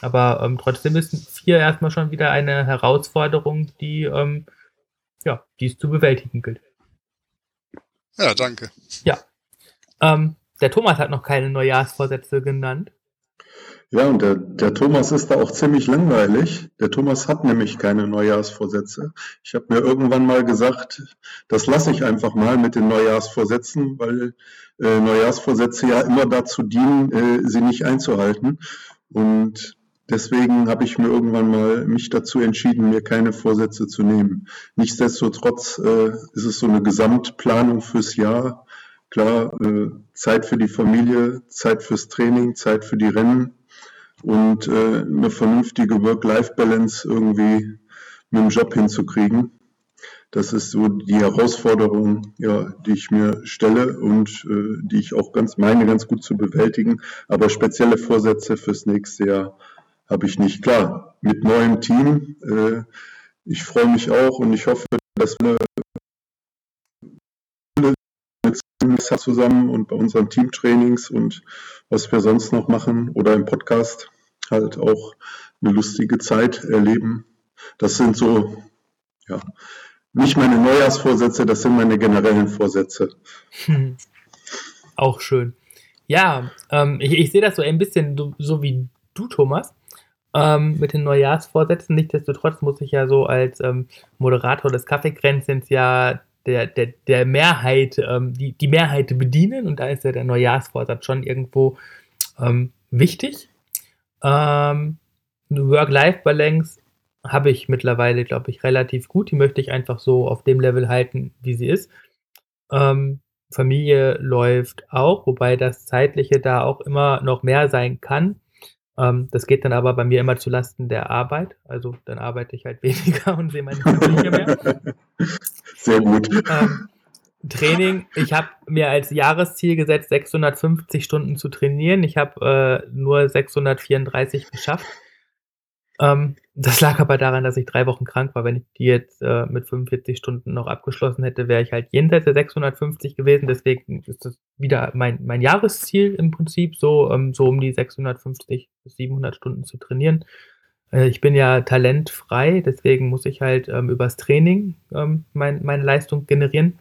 Speaker 3: Aber ähm, trotzdem ist vier erstmal schon wieder eine Herausforderung, die, ähm, ja, die es zu bewältigen gilt.
Speaker 5: Ja, danke.
Speaker 3: Ja. Ähm, der Thomas hat noch keine Neujahrsvorsätze genannt.
Speaker 4: Ja, und der, der Thomas ist da auch ziemlich langweilig. Der Thomas hat nämlich keine Neujahrsvorsätze. Ich habe mir irgendwann mal gesagt, das lasse ich einfach mal mit den Neujahrsvorsätzen, weil äh, Neujahrsvorsätze ja immer dazu dienen, äh, sie nicht einzuhalten. Und deswegen habe ich mir irgendwann mal mich dazu entschieden, mir keine Vorsätze zu nehmen. Nichtsdestotrotz äh, ist es so eine Gesamtplanung fürs Jahr. Klar, äh, Zeit für die Familie, Zeit fürs Training, Zeit für die Rennen und äh, eine vernünftige Work-Life-Balance irgendwie mit dem Job hinzukriegen. Das ist so die Herausforderung, ja, die ich mir stelle und äh, die ich auch ganz meine, ganz gut zu bewältigen. Aber spezielle Vorsätze fürs nächste Jahr habe ich nicht. Klar, mit neuem Team. Äh, ich freue mich auch und ich hoffe, dass wir zusammen und bei unseren Teamtrainings und was wir sonst noch machen oder im Podcast halt auch eine lustige Zeit erleben. Das sind so, ja, nicht meine Neujahrsvorsätze, das sind meine generellen Vorsätze. [laughs]
Speaker 3: Auch schön. Ja, ähm, ich, ich sehe das so ein bisschen so, so wie du, Thomas, ähm, mit den Neujahrsvorsätzen. Nichtsdestotrotz muss ich ja so als ähm, Moderator des Kaffeekränzchens ja der, der, der Mehrheit, ähm, die, die Mehrheit bedienen und da ist ja der Neujahrsvorsatz schon irgendwo ähm, wichtig. Ähm, Work-Life-Balance habe ich mittlerweile, glaube ich, relativ gut. Die möchte ich einfach so auf dem Level halten, wie sie ist. Ähm, Familie läuft auch, wobei das Zeitliche da auch immer noch mehr sein kann. Ähm, das geht dann aber bei mir immer zulasten der Arbeit. Also dann arbeite ich halt [laughs] weniger und sehe meine Familie mehr.
Speaker 4: Sehr gut.
Speaker 3: Ähm, Training, ich habe mir als Jahresziel gesetzt, 650 Stunden zu trainieren. Ich habe äh, nur 634 geschafft. Ähm, das lag aber daran, dass ich drei Wochen krank war. Wenn ich die jetzt äh, mit 45 Stunden noch abgeschlossen hätte, wäre ich halt jenseits der 650 gewesen. Deswegen ist das wieder mein, mein Jahresziel im Prinzip, so, ähm, so um die 650 bis 700 Stunden zu trainieren. Äh, ich bin ja talentfrei, deswegen muss ich halt ähm, übers Training ähm, mein, meine Leistung generieren.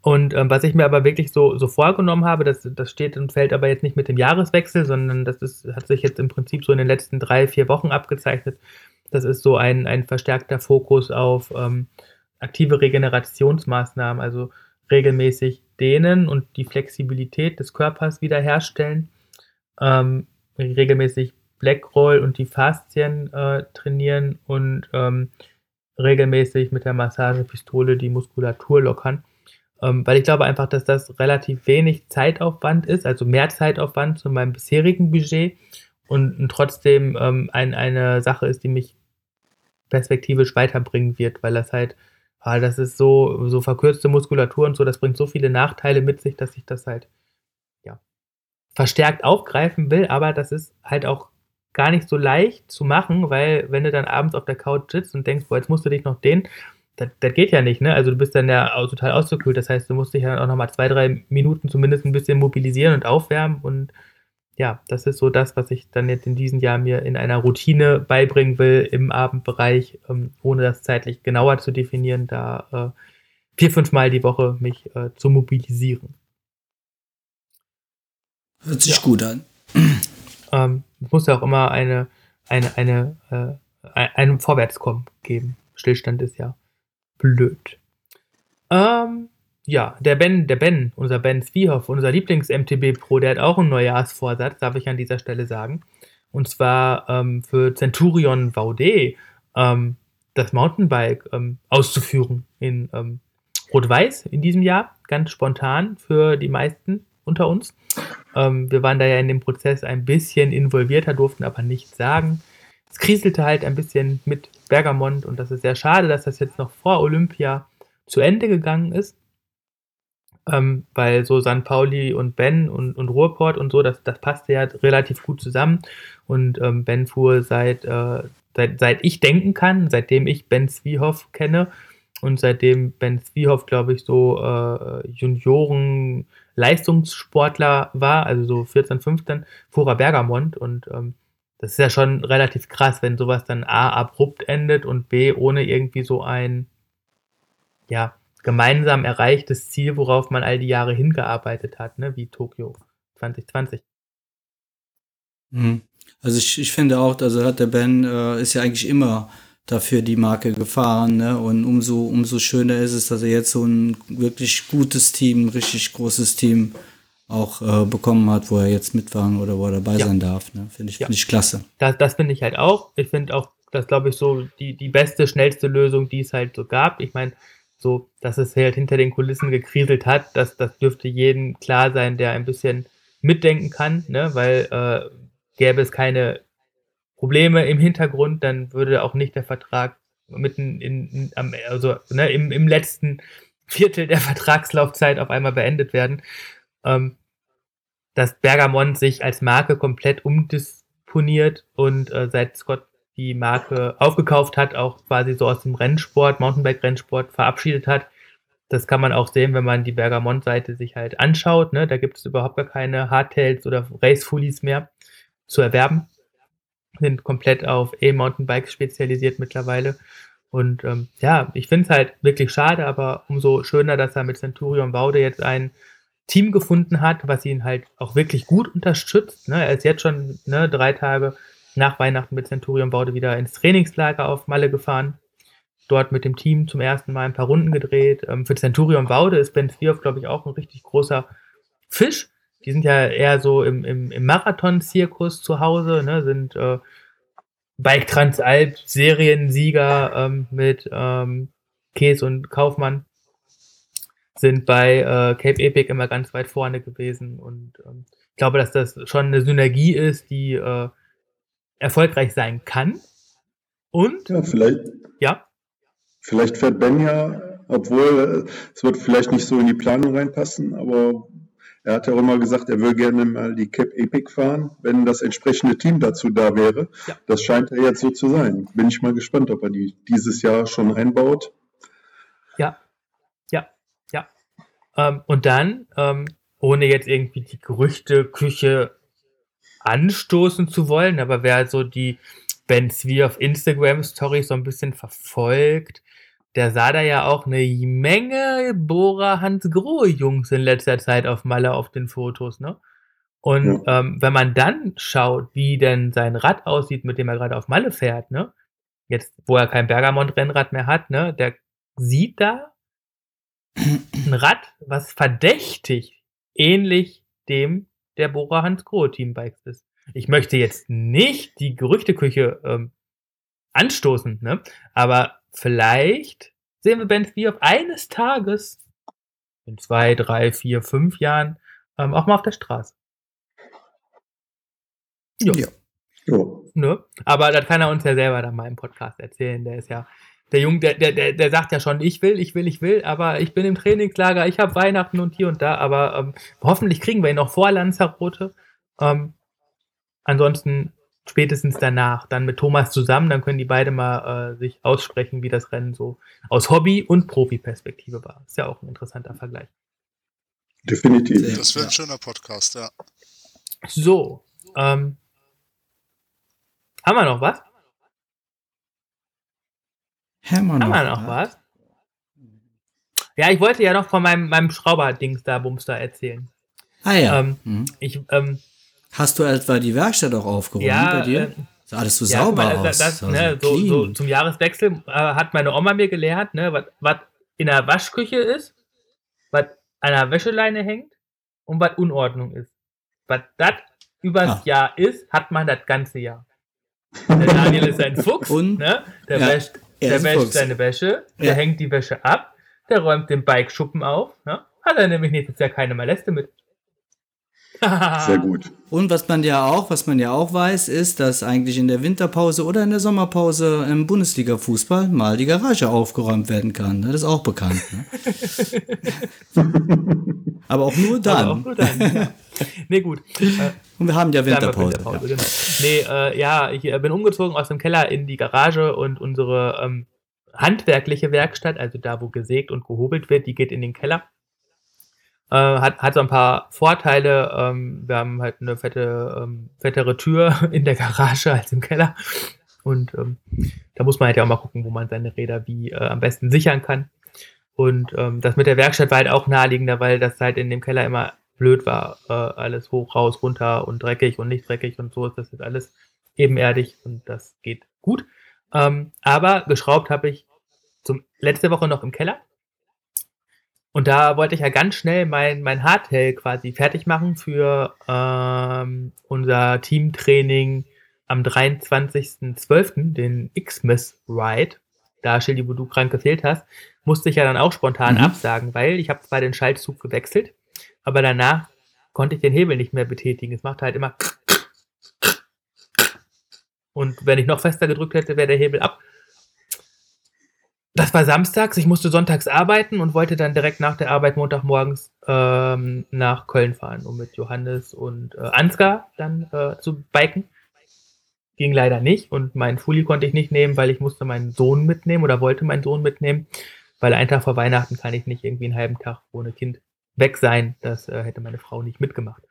Speaker 3: Und ähm, was ich mir aber wirklich so, so vorgenommen habe, das, das steht und fällt aber jetzt nicht mit dem Jahreswechsel, sondern das ist, hat sich jetzt im Prinzip so in den letzten drei, vier Wochen abgezeichnet. Das ist so ein, ein verstärkter Fokus auf ähm, aktive Regenerationsmaßnahmen, also regelmäßig dehnen und die Flexibilität des Körpers wiederherstellen, ähm, regelmäßig Blackroll und die Faszien äh, trainieren und ähm, regelmäßig mit der Massagepistole die Muskulatur lockern. Ähm, weil ich glaube einfach, dass das relativ wenig Zeitaufwand ist, also mehr Zeitaufwand zu meinem bisherigen Budget und, trotzdem ähm, ein, eine Sache ist, die mich perspektivisch weiterbringen wird, weil das halt, ah, das ist so, so verkürzte Muskulatur und so, das bringt so viele Nachteile mit sich, dass ich das halt, ja, verstärkt aufgreifen will, aber das ist halt auch gar nicht so leicht zu machen, weil wenn du dann abends auf der Couch sitzt und denkst, boah, jetzt musst du dich noch den das, das geht ja nicht, ne? Also du bist dann ja total ausgekühlt. Das heißt, du musst dich ja auch nochmal zwei, drei Minuten zumindest ein bisschen mobilisieren und aufwärmen. Und ja, das ist so das, was ich dann jetzt in diesem Jahr mir in einer Routine beibringen will im Abendbereich, ähm, ohne das zeitlich genauer zu definieren, da äh, vier, fünf Mal die Woche mich äh, zu mobilisieren.
Speaker 2: Hört sich ja. gut an.
Speaker 3: Ähm, es muss ja auch immer eine, eine, eine, äh, ein Vorwärtskommen geben. Stillstand ist ja blöd. Ähm, ja, der Ben, der Ben, unser Ben Zwiehoff, unser Lieblings-MTB-Pro, der hat auch einen Neujahrsvorsatz, darf ich an dieser Stelle sagen. Und zwar ähm, für Centurion VD ähm, das Mountainbike ähm, auszuführen in ähm, Rot-Weiß in diesem Jahr, ganz spontan für die meisten unter uns. Ähm, wir waren da ja in dem Prozess ein bisschen involvierter, durften aber nichts sagen es kriselte halt ein bisschen mit Bergamont und das ist sehr schade, dass das jetzt noch vor Olympia zu Ende gegangen ist. Ähm, weil so St. Pauli und Ben und, und Ruhrport und so, das, das passte ja relativ gut zusammen. Und ähm, Ben fuhr seit, äh, seit, seit ich denken kann, seitdem ich Ben Zwiehoff kenne und seitdem Ben Zwiehoff, glaube ich, so äh, Junioren-Leistungssportler war, also so 14, 15, fuhr er Bergamont und ähm, das ist ja schon relativ krass, wenn sowas dann A abrupt endet und B ohne irgendwie so ein, ja, gemeinsam erreichtes Ziel, worauf man all die Jahre hingearbeitet hat, ne, wie Tokio 2020.
Speaker 2: Mhm. Also ich, ich finde auch, also hat der Ben äh, ist ja eigentlich immer dafür die Marke gefahren, ne? Und umso, umso schöner ist es, dass er jetzt so ein wirklich gutes Team, richtig großes Team auch äh, bekommen hat, wo er jetzt mitfahren oder wo er dabei
Speaker 3: Ja.
Speaker 2: sein darf. Ne? Finde ich,
Speaker 3: Ja.
Speaker 2: finde ich klasse.
Speaker 3: Das, das finde ich halt auch. Ich finde auch, das glaube ich so die, die beste, schnellste Lösung, die es halt so gab. Ich meine, so, dass es halt hinter den Kulissen gekriselt hat, das, das dürfte jedem klar sein, der ein bisschen mitdenken kann, ne? weil äh, gäbe es keine Probleme im Hintergrund, dann würde auch nicht der Vertrag mitten in, in am, also ne, im, im letzten Viertel der Vertragslaufzeit auf einmal beendet werden. Ähm, dass Bergamont sich als Marke komplett umdisponiert und äh, seit Scott die Marke aufgekauft hat, auch quasi so aus dem Rennsport, Mountainbike-Rennsport verabschiedet hat. Das kann man auch sehen, wenn man die Bergamont-Seite sich halt anschaut. Ne? Da gibt es überhaupt gar keine Hardtails oder Race-Fullies mehr zu erwerben. Sind komplett auf E-Mountainbikes spezialisiert mittlerweile. Und ähm, ja, ich finde es halt wirklich schade, aber umso schöner, dass er mit Centurion Baude jetzt ein Team gefunden hat, was ihn halt auch wirklich gut unterstützt. Ne? Er ist jetzt schon ne, drei Tage nach Weihnachten mit Centurion Baude wieder ins Trainingslager auf Malle gefahren. Dort mit dem Team zum ersten Mal ein paar Runden gedreht. Ähm, für Centurion Baude ist Ben Svierhoff, glaube ich, auch ein richtig großer Fisch. Die sind ja eher so im, im, im Marathon-Zirkus zu Hause, ne? sind äh, Bike Transalp Seriensieger ähm, mit ähm, Käse und Kaufmann sind bei äh, Cape Epic immer ganz weit vorne gewesen und ähm, ich glaube, dass das schon eine Synergie ist, die äh, erfolgreich sein kann. Und
Speaker 4: Ja, vielleicht,
Speaker 3: ja,
Speaker 4: vielleicht fährt Ben ja, obwohl äh, es wird vielleicht nicht so in die Planung reinpassen, aber er hat ja auch immer gesagt, er will gerne mal die Cap Epic fahren, wenn das entsprechende Team dazu da wäre.
Speaker 3: Ja.
Speaker 4: Das scheint ja jetzt so zu sein. Bin ich mal gespannt, ob er die dieses Jahr schon einbaut.
Speaker 3: ja, ja, ja. Ähm, und dann, ähm, ohne jetzt irgendwie die Gerüchteküche anstoßen zu wollen, aber wer so die Ben Svee auf Instagram Stories so ein bisschen verfolgt, der sah da ja auch eine Menge Bora Hans Grohe Jungs in letzter Zeit auf Malle auf den Fotos, ne? Und ähm, wenn man dann schaut, wie denn sein Rad aussieht, mit dem er gerade auf Malle fährt, ne? Jetzt, wo er kein Bergamont-Rennrad mehr hat, ne? Der sieht da ein Rad, was verdächtig ähnlich dem der Bora Hans Grohe Teambikes ist. Ich möchte jetzt nicht die Gerüchteküche ähm, anstoßen, ne? aber vielleicht sehen wir Ben Svierhoff eines Tages in zwei, drei, vier, fünf Jahren ähm, auch mal auf der Straße. Jo.
Speaker 2: Ja.
Speaker 4: Ja.
Speaker 3: Ne? Aber das kann er uns ja selber dann mal im Podcast erzählen. Der ist ja, der Junge, der, der, der, der sagt ja schon, ich will, ich will, ich will, aber ich bin im Trainingslager, ich habe Weihnachten und hier und da, aber ähm, hoffentlich kriegen wir ihn noch vor Lanzarote. Ähm, ansonsten spätestens danach, dann mit Thomas zusammen, dann können die beide mal äh, sich aussprechen, wie das Rennen so aus Hobby- und Profi-Perspektive war. Ist ja auch ein interessanter Vergleich.
Speaker 4: Definitiv.
Speaker 5: Das wäre ein schöner Podcast, ja.
Speaker 3: So, ähm, haben wir noch was?
Speaker 2: Haben wir
Speaker 3: wir noch was? Ja, ich wollte ja noch von meinem, meinem Schrauber-Dings da, Bums da erzählen.
Speaker 2: Ah ja.
Speaker 3: Ähm,
Speaker 2: Mhm.
Speaker 3: Ich, ähm,
Speaker 2: Hast du etwa die Werkstatt auch aufgeräumt
Speaker 3: ja,
Speaker 2: bei dir?
Speaker 3: äh,
Speaker 2: Sieht alles so
Speaker 3: ja,
Speaker 2: sauber
Speaker 3: mal,
Speaker 2: aus.
Speaker 3: das, das, ne, so, so zum Jahreswechsel äh, hat meine Oma mir gelehrt, ne, was in der Waschküche ist, was an der Wäscheleine hängt und was Unordnung ist. Was das übers
Speaker 2: Ah.
Speaker 3: Jahr ist, hat man das ganze Jahr. Der Daniel ist ein Fuchs,
Speaker 2: Und?
Speaker 3: ne? Der
Speaker 2: Ja,
Speaker 3: wäscht,
Speaker 2: er
Speaker 3: der wäscht seine Wäsche, der
Speaker 2: Ja.
Speaker 3: hängt die Wäsche ab, der räumt den Bikeschuppen auf, ne? Hat er nämlich nächstes Jahr keine Moleste mit. [laughs]
Speaker 4: Sehr gut.
Speaker 2: Und was man ja auch, was man ja auch weiß, ist, dass eigentlich in der Winterpause oder in der Sommerpause im Bundesliga-Fußball mal die Garage aufgeräumt werden kann. Das ist auch bekannt. Ne? [laughs] Aber auch nur dann.
Speaker 3: Aber auch nur dann. ja. [laughs] Nee, gut.
Speaker 2: Und wir haben ja
Speaker 3: Sagen wir
Speaker 2: Winterpause.
Speaker 3: Winterpause, genau. Nee, äh, ja, ich äh, bin umgezogen aus dem Keller in die Garage und unsere ähm, handwerkliche Werkstatt, also da, wo gesägt und gehobelt wird, die geht in den Keller. Äh, hat, hat so ein paar Vorteile. Ähm, wir haben halt eine fette, ähm, fettere Tür [laughs] in der Garage als im Keller. Und ähm, da muss man halt ja auch mal gucken, wo man seine Räder wie äh, am besten sichern kann. Und ähm, das mit der Werkstatt war halt auch naheliegender, weil das halt in dem Keller immer blöd war. Äh, alles hoch, raus, runter und dreckig und nicht dreckig und so ist das jetzt alles ebenerdig und das geht gut. Ähm, aber geschraubt habe ich zum, letzte Woche noch im Keller. Und da wollte ich ja ganz schnell mein, mein Hardtail quasi fertig machen für ähm, unser Teamtraining am 23.12., den Xmas Ride. Da, Schildi, wo du krank gefehlt hast, musste ich ja dann auch spontan mhm. absagen, weil ich habe zwar den Schaltzug gewechselt, aber danach konnte ich den Hebel nicht mehr betätigen. Es macht halt immer und wenn ich noch fester gedrückt hätte, wäre der Hebel ab. Das war samstags, ich musste sonntags arbeiten und wollte dann direkt nach der Arbeit Montagmorgens ähm, nach Köln fahren, um mit Johannes und äh, Ansgar dann äh, zu biken. Ging leider nicht und meinen Fully konnte ich nicht nehmen, weil ich musste meinen Sohn mitnehmen oder wollte meinen Sohn mitnehmen, weil einen Tag vor Weihnachten kann ich nicht irgendwie einen halben Tag ohne Kind weg sein. Das äh, hätte meine Frau nicht mitgemacht.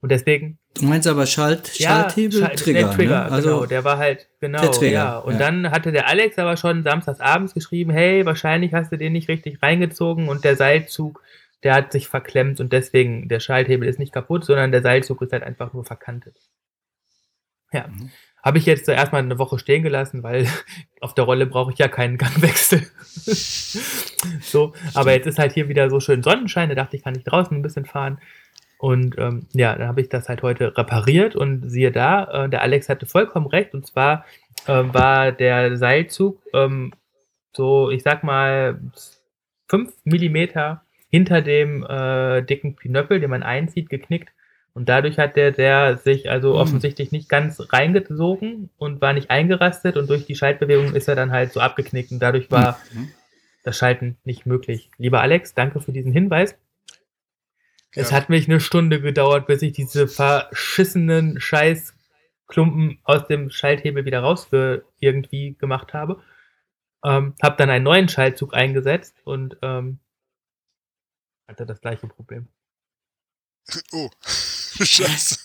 Speaker 3: Und deswegen.
Speaker 2: Du meinst aber Schalt, Schalthebel,
Speaker 3: ja,
Speaker 2: Trigger.
Speaker 3: Der Trigger, ne? also genau, der war halt, genau, der Trigger, ja. Und ja. dann hatte der Alex aber schon samstags abends geschrieben, hey, wahrscheinlich hast du den nicht richtig reingezogen und der Seilzug, der hat sich verklemmt und deswegen, der Schalthebel ist nicht kaputt, sondern der Seilzug ist halt einfach nur verkantet. Ja. Mhm. Habe ich jetzt zuerst mal eine Woche stehen gelassen, weil [laughs] auf der Rolle brauche ich ja keinen Gangwechsel. [laughs] so, aber jetzt ist halt hier wieder so schön Sonnenschein, da dachte ich, kann ich draußen ein bisschen fahren. Und ähm, ja, dann habe ich das halt heute repariert und siehe da, äh, der Alex hatte vollkommen recht. Und zwar äh, war der Seilzug ähm, so, ich sag mal, fünf Millimeter hinter dem äh, dicken Pinöppel, den man einzieht, geknickt. Und dadurch hat der, der sich also mhm. offensichtlich nicht ganz reingesogen und war nicht eingerastet und durch die Schaltbewegung ist er dann halt so abgeknickt und dadurch war mhm. das Schalten nicht möglich. Lieber Alex, danke für diesen Hinweis. Es hat mich eine Stunde gedauert, bis ich diese verschissenen Scheißklumpen aus dem Schalthebel wieder raus für irgendwie gemacht habe. Ähm, hab dann einen neuen Schaltzug eingesetzt und ähm, hatte das gleiche Problem.
Speaker 5: Oh, [laughs] Scheiße.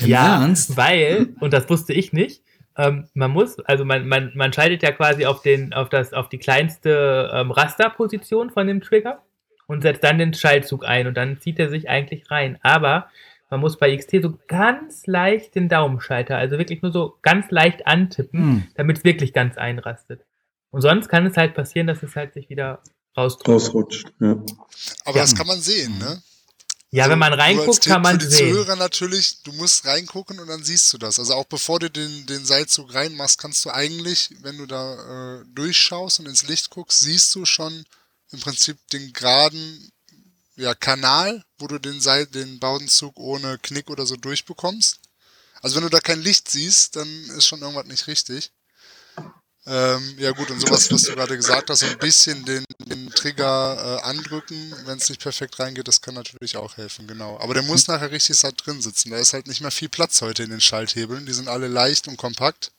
Speaker 3: ja, Ernst? weil, und das wusste ich nicht, ähm, man muss, also man, man, man schaltet ja quasi auf, den, auf, das, auf die kleinste ähm, Rasterposition von dem Trigger und setzt dann den Schaltzug ein und dann zieht er sich eigentlich rein. Aber man muss bei XT so ganz leicht den Daumenschalter, also wirklich nur so ganz leicht antippen, hm. damit es wirklich ganz einrastet. Und sonst kann es halt passieren, dass es halt sich wieder rausrutscht.
Speaker 4: rausrutscht ja.
Speaker 5: Aber ja. das kann man sehen, ne?
Speaker 3: Ja, also, wenn man reinguckt, kann man
Speaker 5: für die
Speaker 3: sehen.
Speaker 5: Zuhörer natürlich, du musst reingucken und dann siehst du das. Also auch bevor du den, den Seilzug reinmachst, kannst du eigentlich, wenn du da äh, durchschaust und ins Licht guckst, siehst du schon, im Prinzip den geraden ja, Kanal, wo du den, Seil, den Baudenzug ohne Knick oder so durchbekommst. Also wenn du da kein Licht siehst, dann ist schon irgendwas nicht richtig. Ähm, ja gut, und sowas, was du gerade gesagt hast, ein bisschen den, den Trigger äh, andrücken, wenn es nicht perfekt reingeht, das kann natürlich auch helfen, genau. Aber der muss nachher richtig da drin sitzen. Da ist halt nicht mehr viel Platz heute in den Schalthebeln. Die sind alle leicht und kompakt.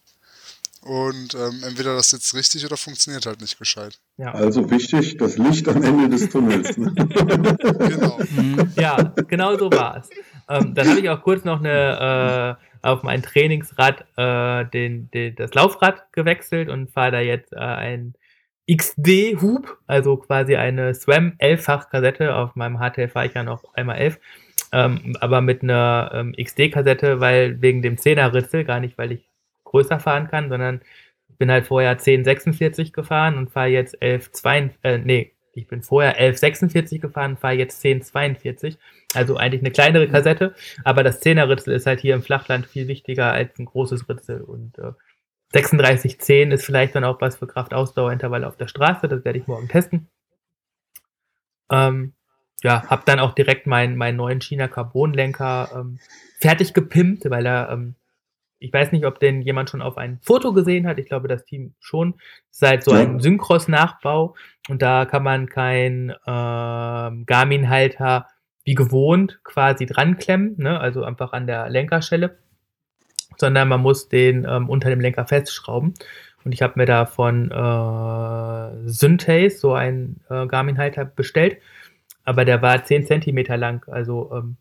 Speaker 5: Und ähm, entweder das sitzt richtig oder funktioniert halt nicht gescheit.
Speaker 4: Ja. Also wichtig, das Licht am Ende des Tunnels. Ne? [laughs]
Speaker 3: genau. Mhm. Ja, genau so war es. Ähm, dann habe ich auch kurz noch eine äh, auf mein Trainingsrad äh, den, den, das Laufrad gewechselt und fahre da jetzt äh, ein XD-Hub, also quasi eine SWAM 11-fach-Kassette. Auf meinem HTL fahre ich ja noch einmal 11. Ähm, aber mit einer ähm, XD-Kassette, weil wegen dem 10er-Ritzel, gar nicht, weil ich größer fahren kann, sondern bin halt vorher 1046 gefahren und fahre jetzt 1142, äh, nee, ich bin vorher 1146 gefahren, fahre jetzt 1042. Also eigentlich eine kleinere Kassette, aber das 10er Ritzel ist halt hier im Flachland viel wichtiger als ein großes Ritzel und äh, 3610 ist vielleicht dann auch was für Kraftausdauerintervalle auf der Straße, das werde ich morgen testen. Ähm, ja, habe dann auch direkt meinen, meinen neuen China Carbon Lenker ähm, fertig gepimpt, weil er ähm, ich weiß nicht, ob denn jemand schon auf ein Foto gesehen hat. Ich glaube, das Team schon. Es ist halt so ja. ein Synchros-Nachbau und da kann man kein äh, Garmin-Halter wie gewohnt quasi dran klemmen, ne? also einfach an der Lenkerstelle, sondern man muss den ähm, unter dem Lenker festschrauben. Und ich habe mir da von äh, Synthase so einen äh, Garmin-Halter bestellt, aber der war 10 Zentimeter lang, also ähm,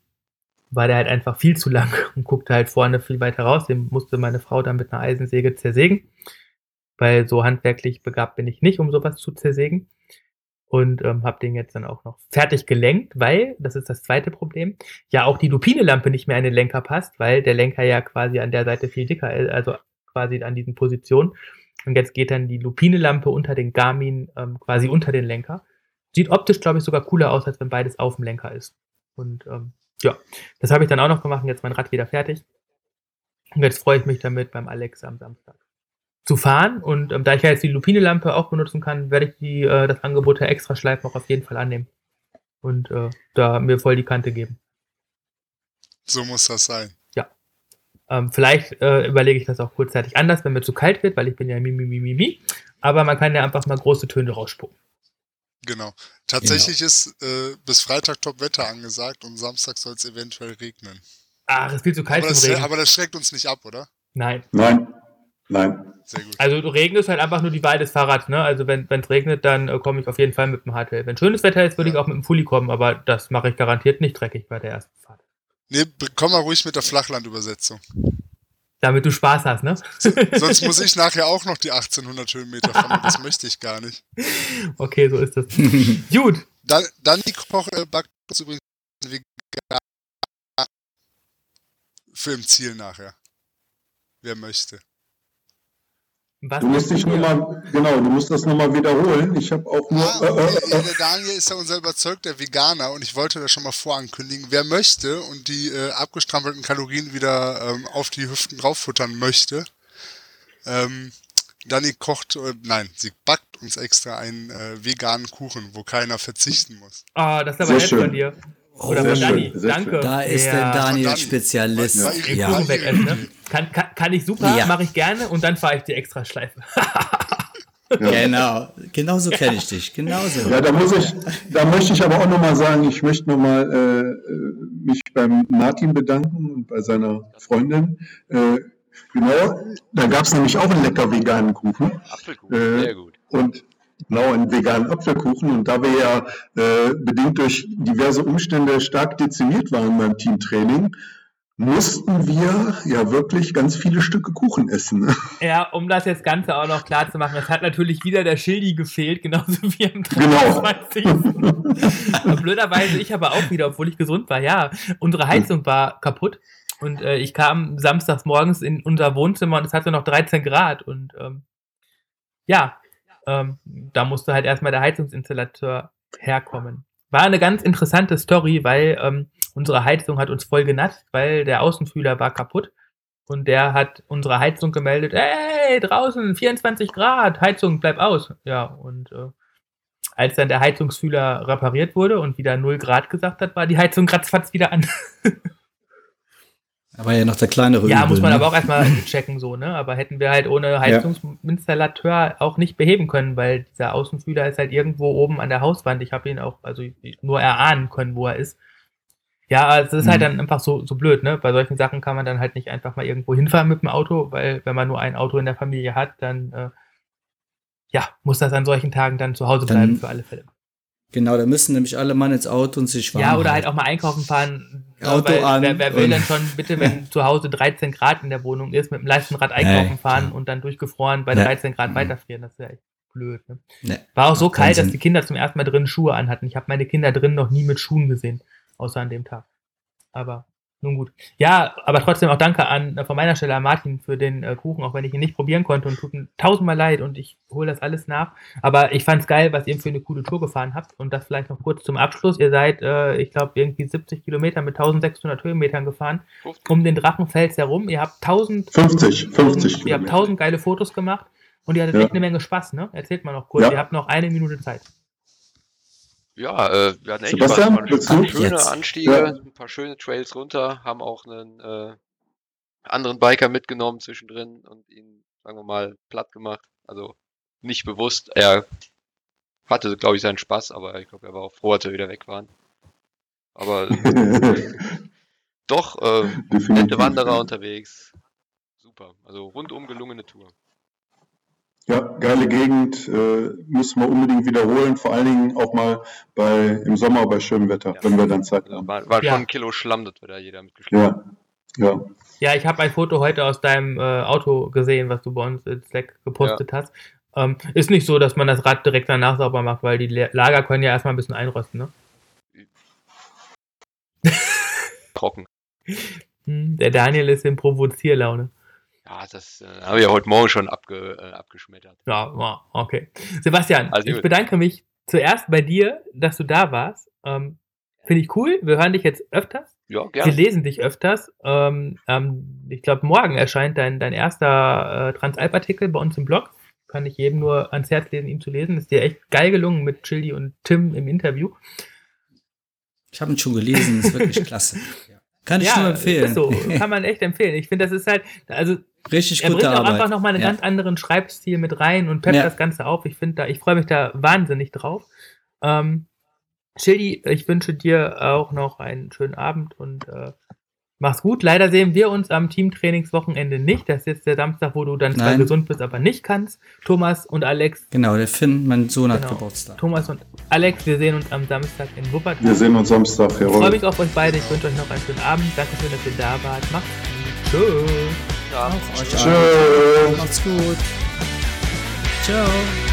Speaker 3: war der halt einfach viel zu lang [laughs] und guckte halt vorne viel weiter raus. Den musste meine Frau dann mit einer Eisensäge zersägen. weil so handwerklich begabt bin ich nicht, um sowas zu zersägen. Und ähm, habe den jetzt dann auch noch fertig gelenkt, weil, das ist das zweite Problem, ja auch die Lupine-Lampe nicht mehr an den Lenker passt, weil der Lenker ja quasi an der Seite viel dicker ist, also quasi an diesen Positionen. Und jetzt geht dann die Lupine-Lampe unter den Garmin ähm, quasi unter den Lenker. Sieht optisch, glaube ich, sogar cooler aus, als wenn beides auf dem Lenker ist. Und ähm, ja, das habe ich dann auch noch gemacht und jetzt mein Rad wieder fertig. Und jetzt freue ich mich damit beim Alex am Samstag zu fahren. Und ähm, da ich ja jetzt die Lupine-Lampe auch benutzen kann, werde ich die, äh, das Angebot der Extraschleifen auch auf jeden Fall annehmen. Und äh, da mir voll die Kante geben.
Speaker 5: So muss das sein.
Speaker 3: Ja. Ähm, vielleicht äh, überlege ich das auch kurzzeitig anders, wenn mir zu kalt wird, weil ich bin ja mi, mi, mi, mi, mi. Aber man kann ja einfach mal große Töne rausspucken.
Speaker 5: Genau. Tatsächlich genau. ist äh, bis Freitag Top-Wetter angesagt und Samstag soll es eventuell regnen.
Speaker 3: Ach, es ist viel zu kalt
Speaker 5: aber
Speaker 3: zum
Speaker 5: das,
Speaker 3: Regen.
Speaker 5: aber das schreckt uns nicht ab, oder?
Speaker 3: Nein.
Speaker 4: Nein. Nein.
Speaker 5: Sehr gut.
Speaker 3: Also Regen ist halt einfach nur die Wahl des Fahrrads. Ne? Also wenn es regnet, dann äh, komme ich auf jeden Fall mit dem Hardtail. Wenn schönes Wetter ist, würde
Speaker 5: Ja.
Speaker 3: ich auch mit dem Fully kommen, aber das mache ich garantiert nicht dreckig bei der ersten Fahrt.
Speaker 5: Nee, komm mal ruhig mit der Flachlandübersetzung.
Speaker 3: Damit du Spaß hast, ne?
Speaker 5: Sonst muss ich nachher auch noch die 1800 Höhenmeter fahren das möchte ich gar nicht.
Speaker 3: Okay, so ist das. [laughs] Gut.
Speaker 5: Dann, dann die Koch äh, backt uns übrigens vegan für im Ziel nachher. Wer möchte.
Speaker 3: Was
Speaker 4: Du musst dich nochmal, genau, du musst das nochmal wiederholen. Ich habe auch nur.
Speaker 5: Ah,
Speaker 4: Äh,
Speaker 5: okay.
Speaker 4: äh, äh,
Speaker 5: Der Daniel ist ja unser überzeugter Veganer und ich wollte das schon mal vorankündigen. Wer möchte und die äh, abgestrampelten Kalorien wieder ähm, auf die Hüften drauffuttern möchte, ähm, Dani kocht, äh, nein, sie backt uns extra einen äh, veganen Kuchen, wo keiner verzichten muss.
Speaker 3: Ah, das ist aber
Speaker 4: Sehr
Speaker 3: nett
Speaker 4: schön.
Speaker 3: von dir. Oder
Speaker 4: sehr
Speaker 3: von Dani.
Speaker 4: schön, sehr
Speaker 3: Danke.
Speaker 2: Da ist
Speaker 3: Ja.
Speaker 2: der Daniel
Speaker 5: Dani.
Speaker 2: Spezialist. Ja.
Speaker 3: Wegessen, ne? Kann, kann, kann ich super,
Speaker 2: Ja.
Speaker 3: mache ich gerne und dann fahre ich die extra Schleife. [laughs]
Speaker 2: Genau, genauso kenne ich dich. Genauso.
Speaker 4: Ja, da muss ich, da möchte ich aber auch nochmal sagen, ich möchte nochmal äh, äh, mich beim Martin bedanken und bei seiner Freundin. Äh, genau, da gab es nämlich auch einen lecker veganen Kuchen
Speaker 1: Apfelkuchen,
Speaker 4: Äh,
Speaker 1: sehr gut.
Speaker 4: und genau einen veganen Apfelkuchen. Und da wir ja äh, bedingt durch diverse Umstände stark dezimiert waren beim Teamtraining, mussten wir ja wirklich ganz viele Stücke Kuchen essen. [laughs]
Speaker 3: Ja, um das jetzt Ganze auch noch klar zu machen, es hat natürlich wieder der Schildi gefehlt, genauso wie am
Speaker 4: Genau.
Speaker 3: 23. Und Blöderweise ich aber auch wieder, obwohl ich gesund war. Ja, unsere Heizung war kaputt und äh, ich kam samstags morgens in unser Wohnzimmer und es hatte noch 13 Grad und ähm, ja, ähm, da musste halt erstmal der Heizungsinstallateur herkommen. War eine ganz interessante Story, weil ähm, unsere Heizung hat uns voll genatzt, weil der Außenfühler war kaputt. Und der hat unsere Heizung gemeldet, ey, draußen 24 Grad, Heizung, bleib aus. Ja, und äh, als dann der Heizungsfühler repariert wurde und wieder 0 Grad gesagt hat, war die Heizung ratzfatz wieder an. [laughs]
Speaker 2: Da war ja noch der kleinere
Speaker 3: ja,
Speaker 2: Übel,
Speaker 3: muss man
Speaker 2: ne?
Speaker 3: aber auch erstmal [laughs] checken, so, ne? Aber hätten wir halt ohne Heizungsinstallateur auch nicht beheben können, weil dieser Außenfühler ist halt irgendwo oben an der Hauswand. Ich habe ihn auch, also nur erahnen können, wo er ist. Ja, es ist halt
Speaker 2: Mhm.
Speaker 3: dann einfach so, so blöd, ne? Bei solchen Sachen kann man dann halt nicht einfach mal irgendwo hinfahren mit dem Auto, weil wenn man nur ein Auto in der Familie hat, dann äh, ja, muss das an solchen Tagen dann zu Hause
Speaker 2: Dann
Speaker 3: bleiben für alle Fälle.
Speaker 2: Genau, da müssen nämlich alle Mann ins Auto und sich warm
Speaker 3: Ja, oder halt auch mal einkaufen fahren.
Speaker 2: Auto
Speaker 3: weil,
Speaker 2: an
Speaker 3: Wer, wer will denn schon bitte, [laughs] wenn zu Hause 13 Grad in der Wohnung ist, mit dem Leistenrad einkaufen
Speaker 2: Nee,
Speaker 3: fahren und dann durchgefroren bei
Speaker 2: Nee.
Speaker 3: 13 Grad
Speaker 2: Mhm.
Speaker 3: weiterfrieren? Das ist ja echt blöd. Ne?
Speaker 2: Nee,
Speaker 3: War auch so
Speaker 2: keinen
Speaker 3: kalt, dass die Kinder zum ersten Mal drin Schuhe anhatten. Ich habe meine Kinder drin noch nie mit Schuhen gesehen, außer an dem Tag. Aber nun gut. Ja, aber trotzdem auch danke an äh, von meiner Stelle an Martin für den äh, Kuchen, auch wenn ich ihn nicht probieren konnte und tut mir tausendmal leid und ich hole das alles nach. Aber ich fand's geil, was ihr für eine coole Tour gefahren habt und das vielleicht noch kurz zum Abschluss. Ihr seid, äh, ich glaube, irgendwie 70 Kilometer mit 1600 Höhenmetern gefahren um den Drachenfels herum. Ihr habt 1000,
Speaker 4: 50, 50
Speaker 3: ihr habt
Speaker 4: Kilometer.
Speaker 3: 1000 geile Fotos gemacht und ihr hattet
Speaker 4: Ja.
Speaker 3: echt eine Menge Spaß, ne? Erzählt mal noch kurz.
Speaker 4: Ja.
Speaker 3: Ihr habt noch eine Minute Zeit.
Speaker 1: Ja, äh, wir hatten echt
Speaker 4: Sebastian,
Speaker 1: Ein paar schöne
Speaker 2: Jetzt.
Speaker 1: Anstiege,
Speaker 4: Ja.
Speaker 1: ein paar schöne Trails runter, haben auch einen äh, anderen Biker mitgenommen zwischendrin und ihn, sagen wir mal, platt gemacht. Also nicht bewusst. Er hatte, glaube ich, seinen Spaß, aber ich glaube, er war auch froh, als wir wieder weg waren. Aber [laughs] doch, äh, nette. Wanderer unterwegs. Super. Also rundum gelungene Tour.
Speaker 4: Ja, geile Gegend, äh, müssen wir unbedingt wiederholen, vor allen Dingen auch mal bei, im Sommer bei schönem Wetter,
Speaker 1: Ja.
Speaker 4: wenn wir dann Zeit
Speaker 1: Also
Speaker 4: haben.
Speaker 1: war, war
Speaker 3: Ja.
Speaker 1: schon ein Kilo Schlamm, das wir da jeder mitgeschleppt haben.
Speaker 4: Ja, ja.
Speaker 3: Ja, ich habe ein Foto heute aus deinem äh, Auto gesehen, was du bei uns in Slack gepostet hast. Ähm, ist nicht so, dass man das Rad direkt danach sauber macht, weil die Lager können ja erstmal ein bisschen einrosten, ne?
Speaker 1: Trocken.
Speaker 3: Hm, der Daniel ist in Provozierlaune.
Speaker 1: Ja, das äh, habe ich ja heute Morgen schon abge, äh, abgeschmettert.
Speaker 3: Ja, ja, okay. Sebastian,
Speaker 1: Also
Speaker 3: ich bedanke mich zuerst bei dir, dass du da warst. Ähm, Finde ich cool. Wir hören dich jetzt öfters.
Speaker 1: Ja,
Speaker 3: Wir
Speaker 1: gerne.
Speaker 3: lesen dich öfters. Ähm, ähm, ich glaube, morgen erscheint dein, dein erster äh, Transalp-Artikel bei uns im Blog. Kann ich jedem nur ans Herz lesen, ihn zu lesen. Ist dir echt geil gelungen mit Chili und Tim im Interview.
Speaker 2: Ich habe ihn schon gelesen, ist wirklich [laughs] klasse. Kann ich nur empfehlen.
Speaker 3: Ist so. Kann man [laughs] echt empfehlen. Ich finde, das ist halt, also
Speaker 2: Richtig
Speaker 3: er
Speaker 2: gute
Speaker 3: bringt auch
Speaker 2: Arbeit.
Speaker 3: einfach nochmal einen
Speaker 2: Ja.
Speaker 3: ganz anderen Schreibstil mit rein und peppt
Speaker 2: Ja.
Speaker 3: das Ganze auf. Ich finde da, ich freue mich da wahnsinnig drauf. Ähm, Schildi, ich wünsche dir auch noch einen schönen Abend und äh, mach's gut. Leider sehen wir uns am Teamtrainingswochenende nicht. Das ist jetzt der Samstag, wo du dann zwar
Speaker 2: Nein.
Speaker 3: gesund bist, aber nicht kannst. Thomas und Alex,
Speaker 2: Genau, der Finn, mein Sohn hat
Speaker 3: Genau.
Speaker 2: Geburtstag.
Speaker 3: Thomas und Alex, wir sehen uns am Samstag in Wuppertal.
Speaker 4: Wir sehen uns Samstag,
Speaker 3: ich freue
Speaker 4: jawohl.
Speaker 3: mich auf euch beide. Ich wünsche euch noch einen schönen Abend. Dankeschön, dass ihr da wart. Macht's gut. Tschüss.
Speaker 2: Euch
Speaker 4: Tschüss.
Speaker 2: allen. Macht's gut. Ciao.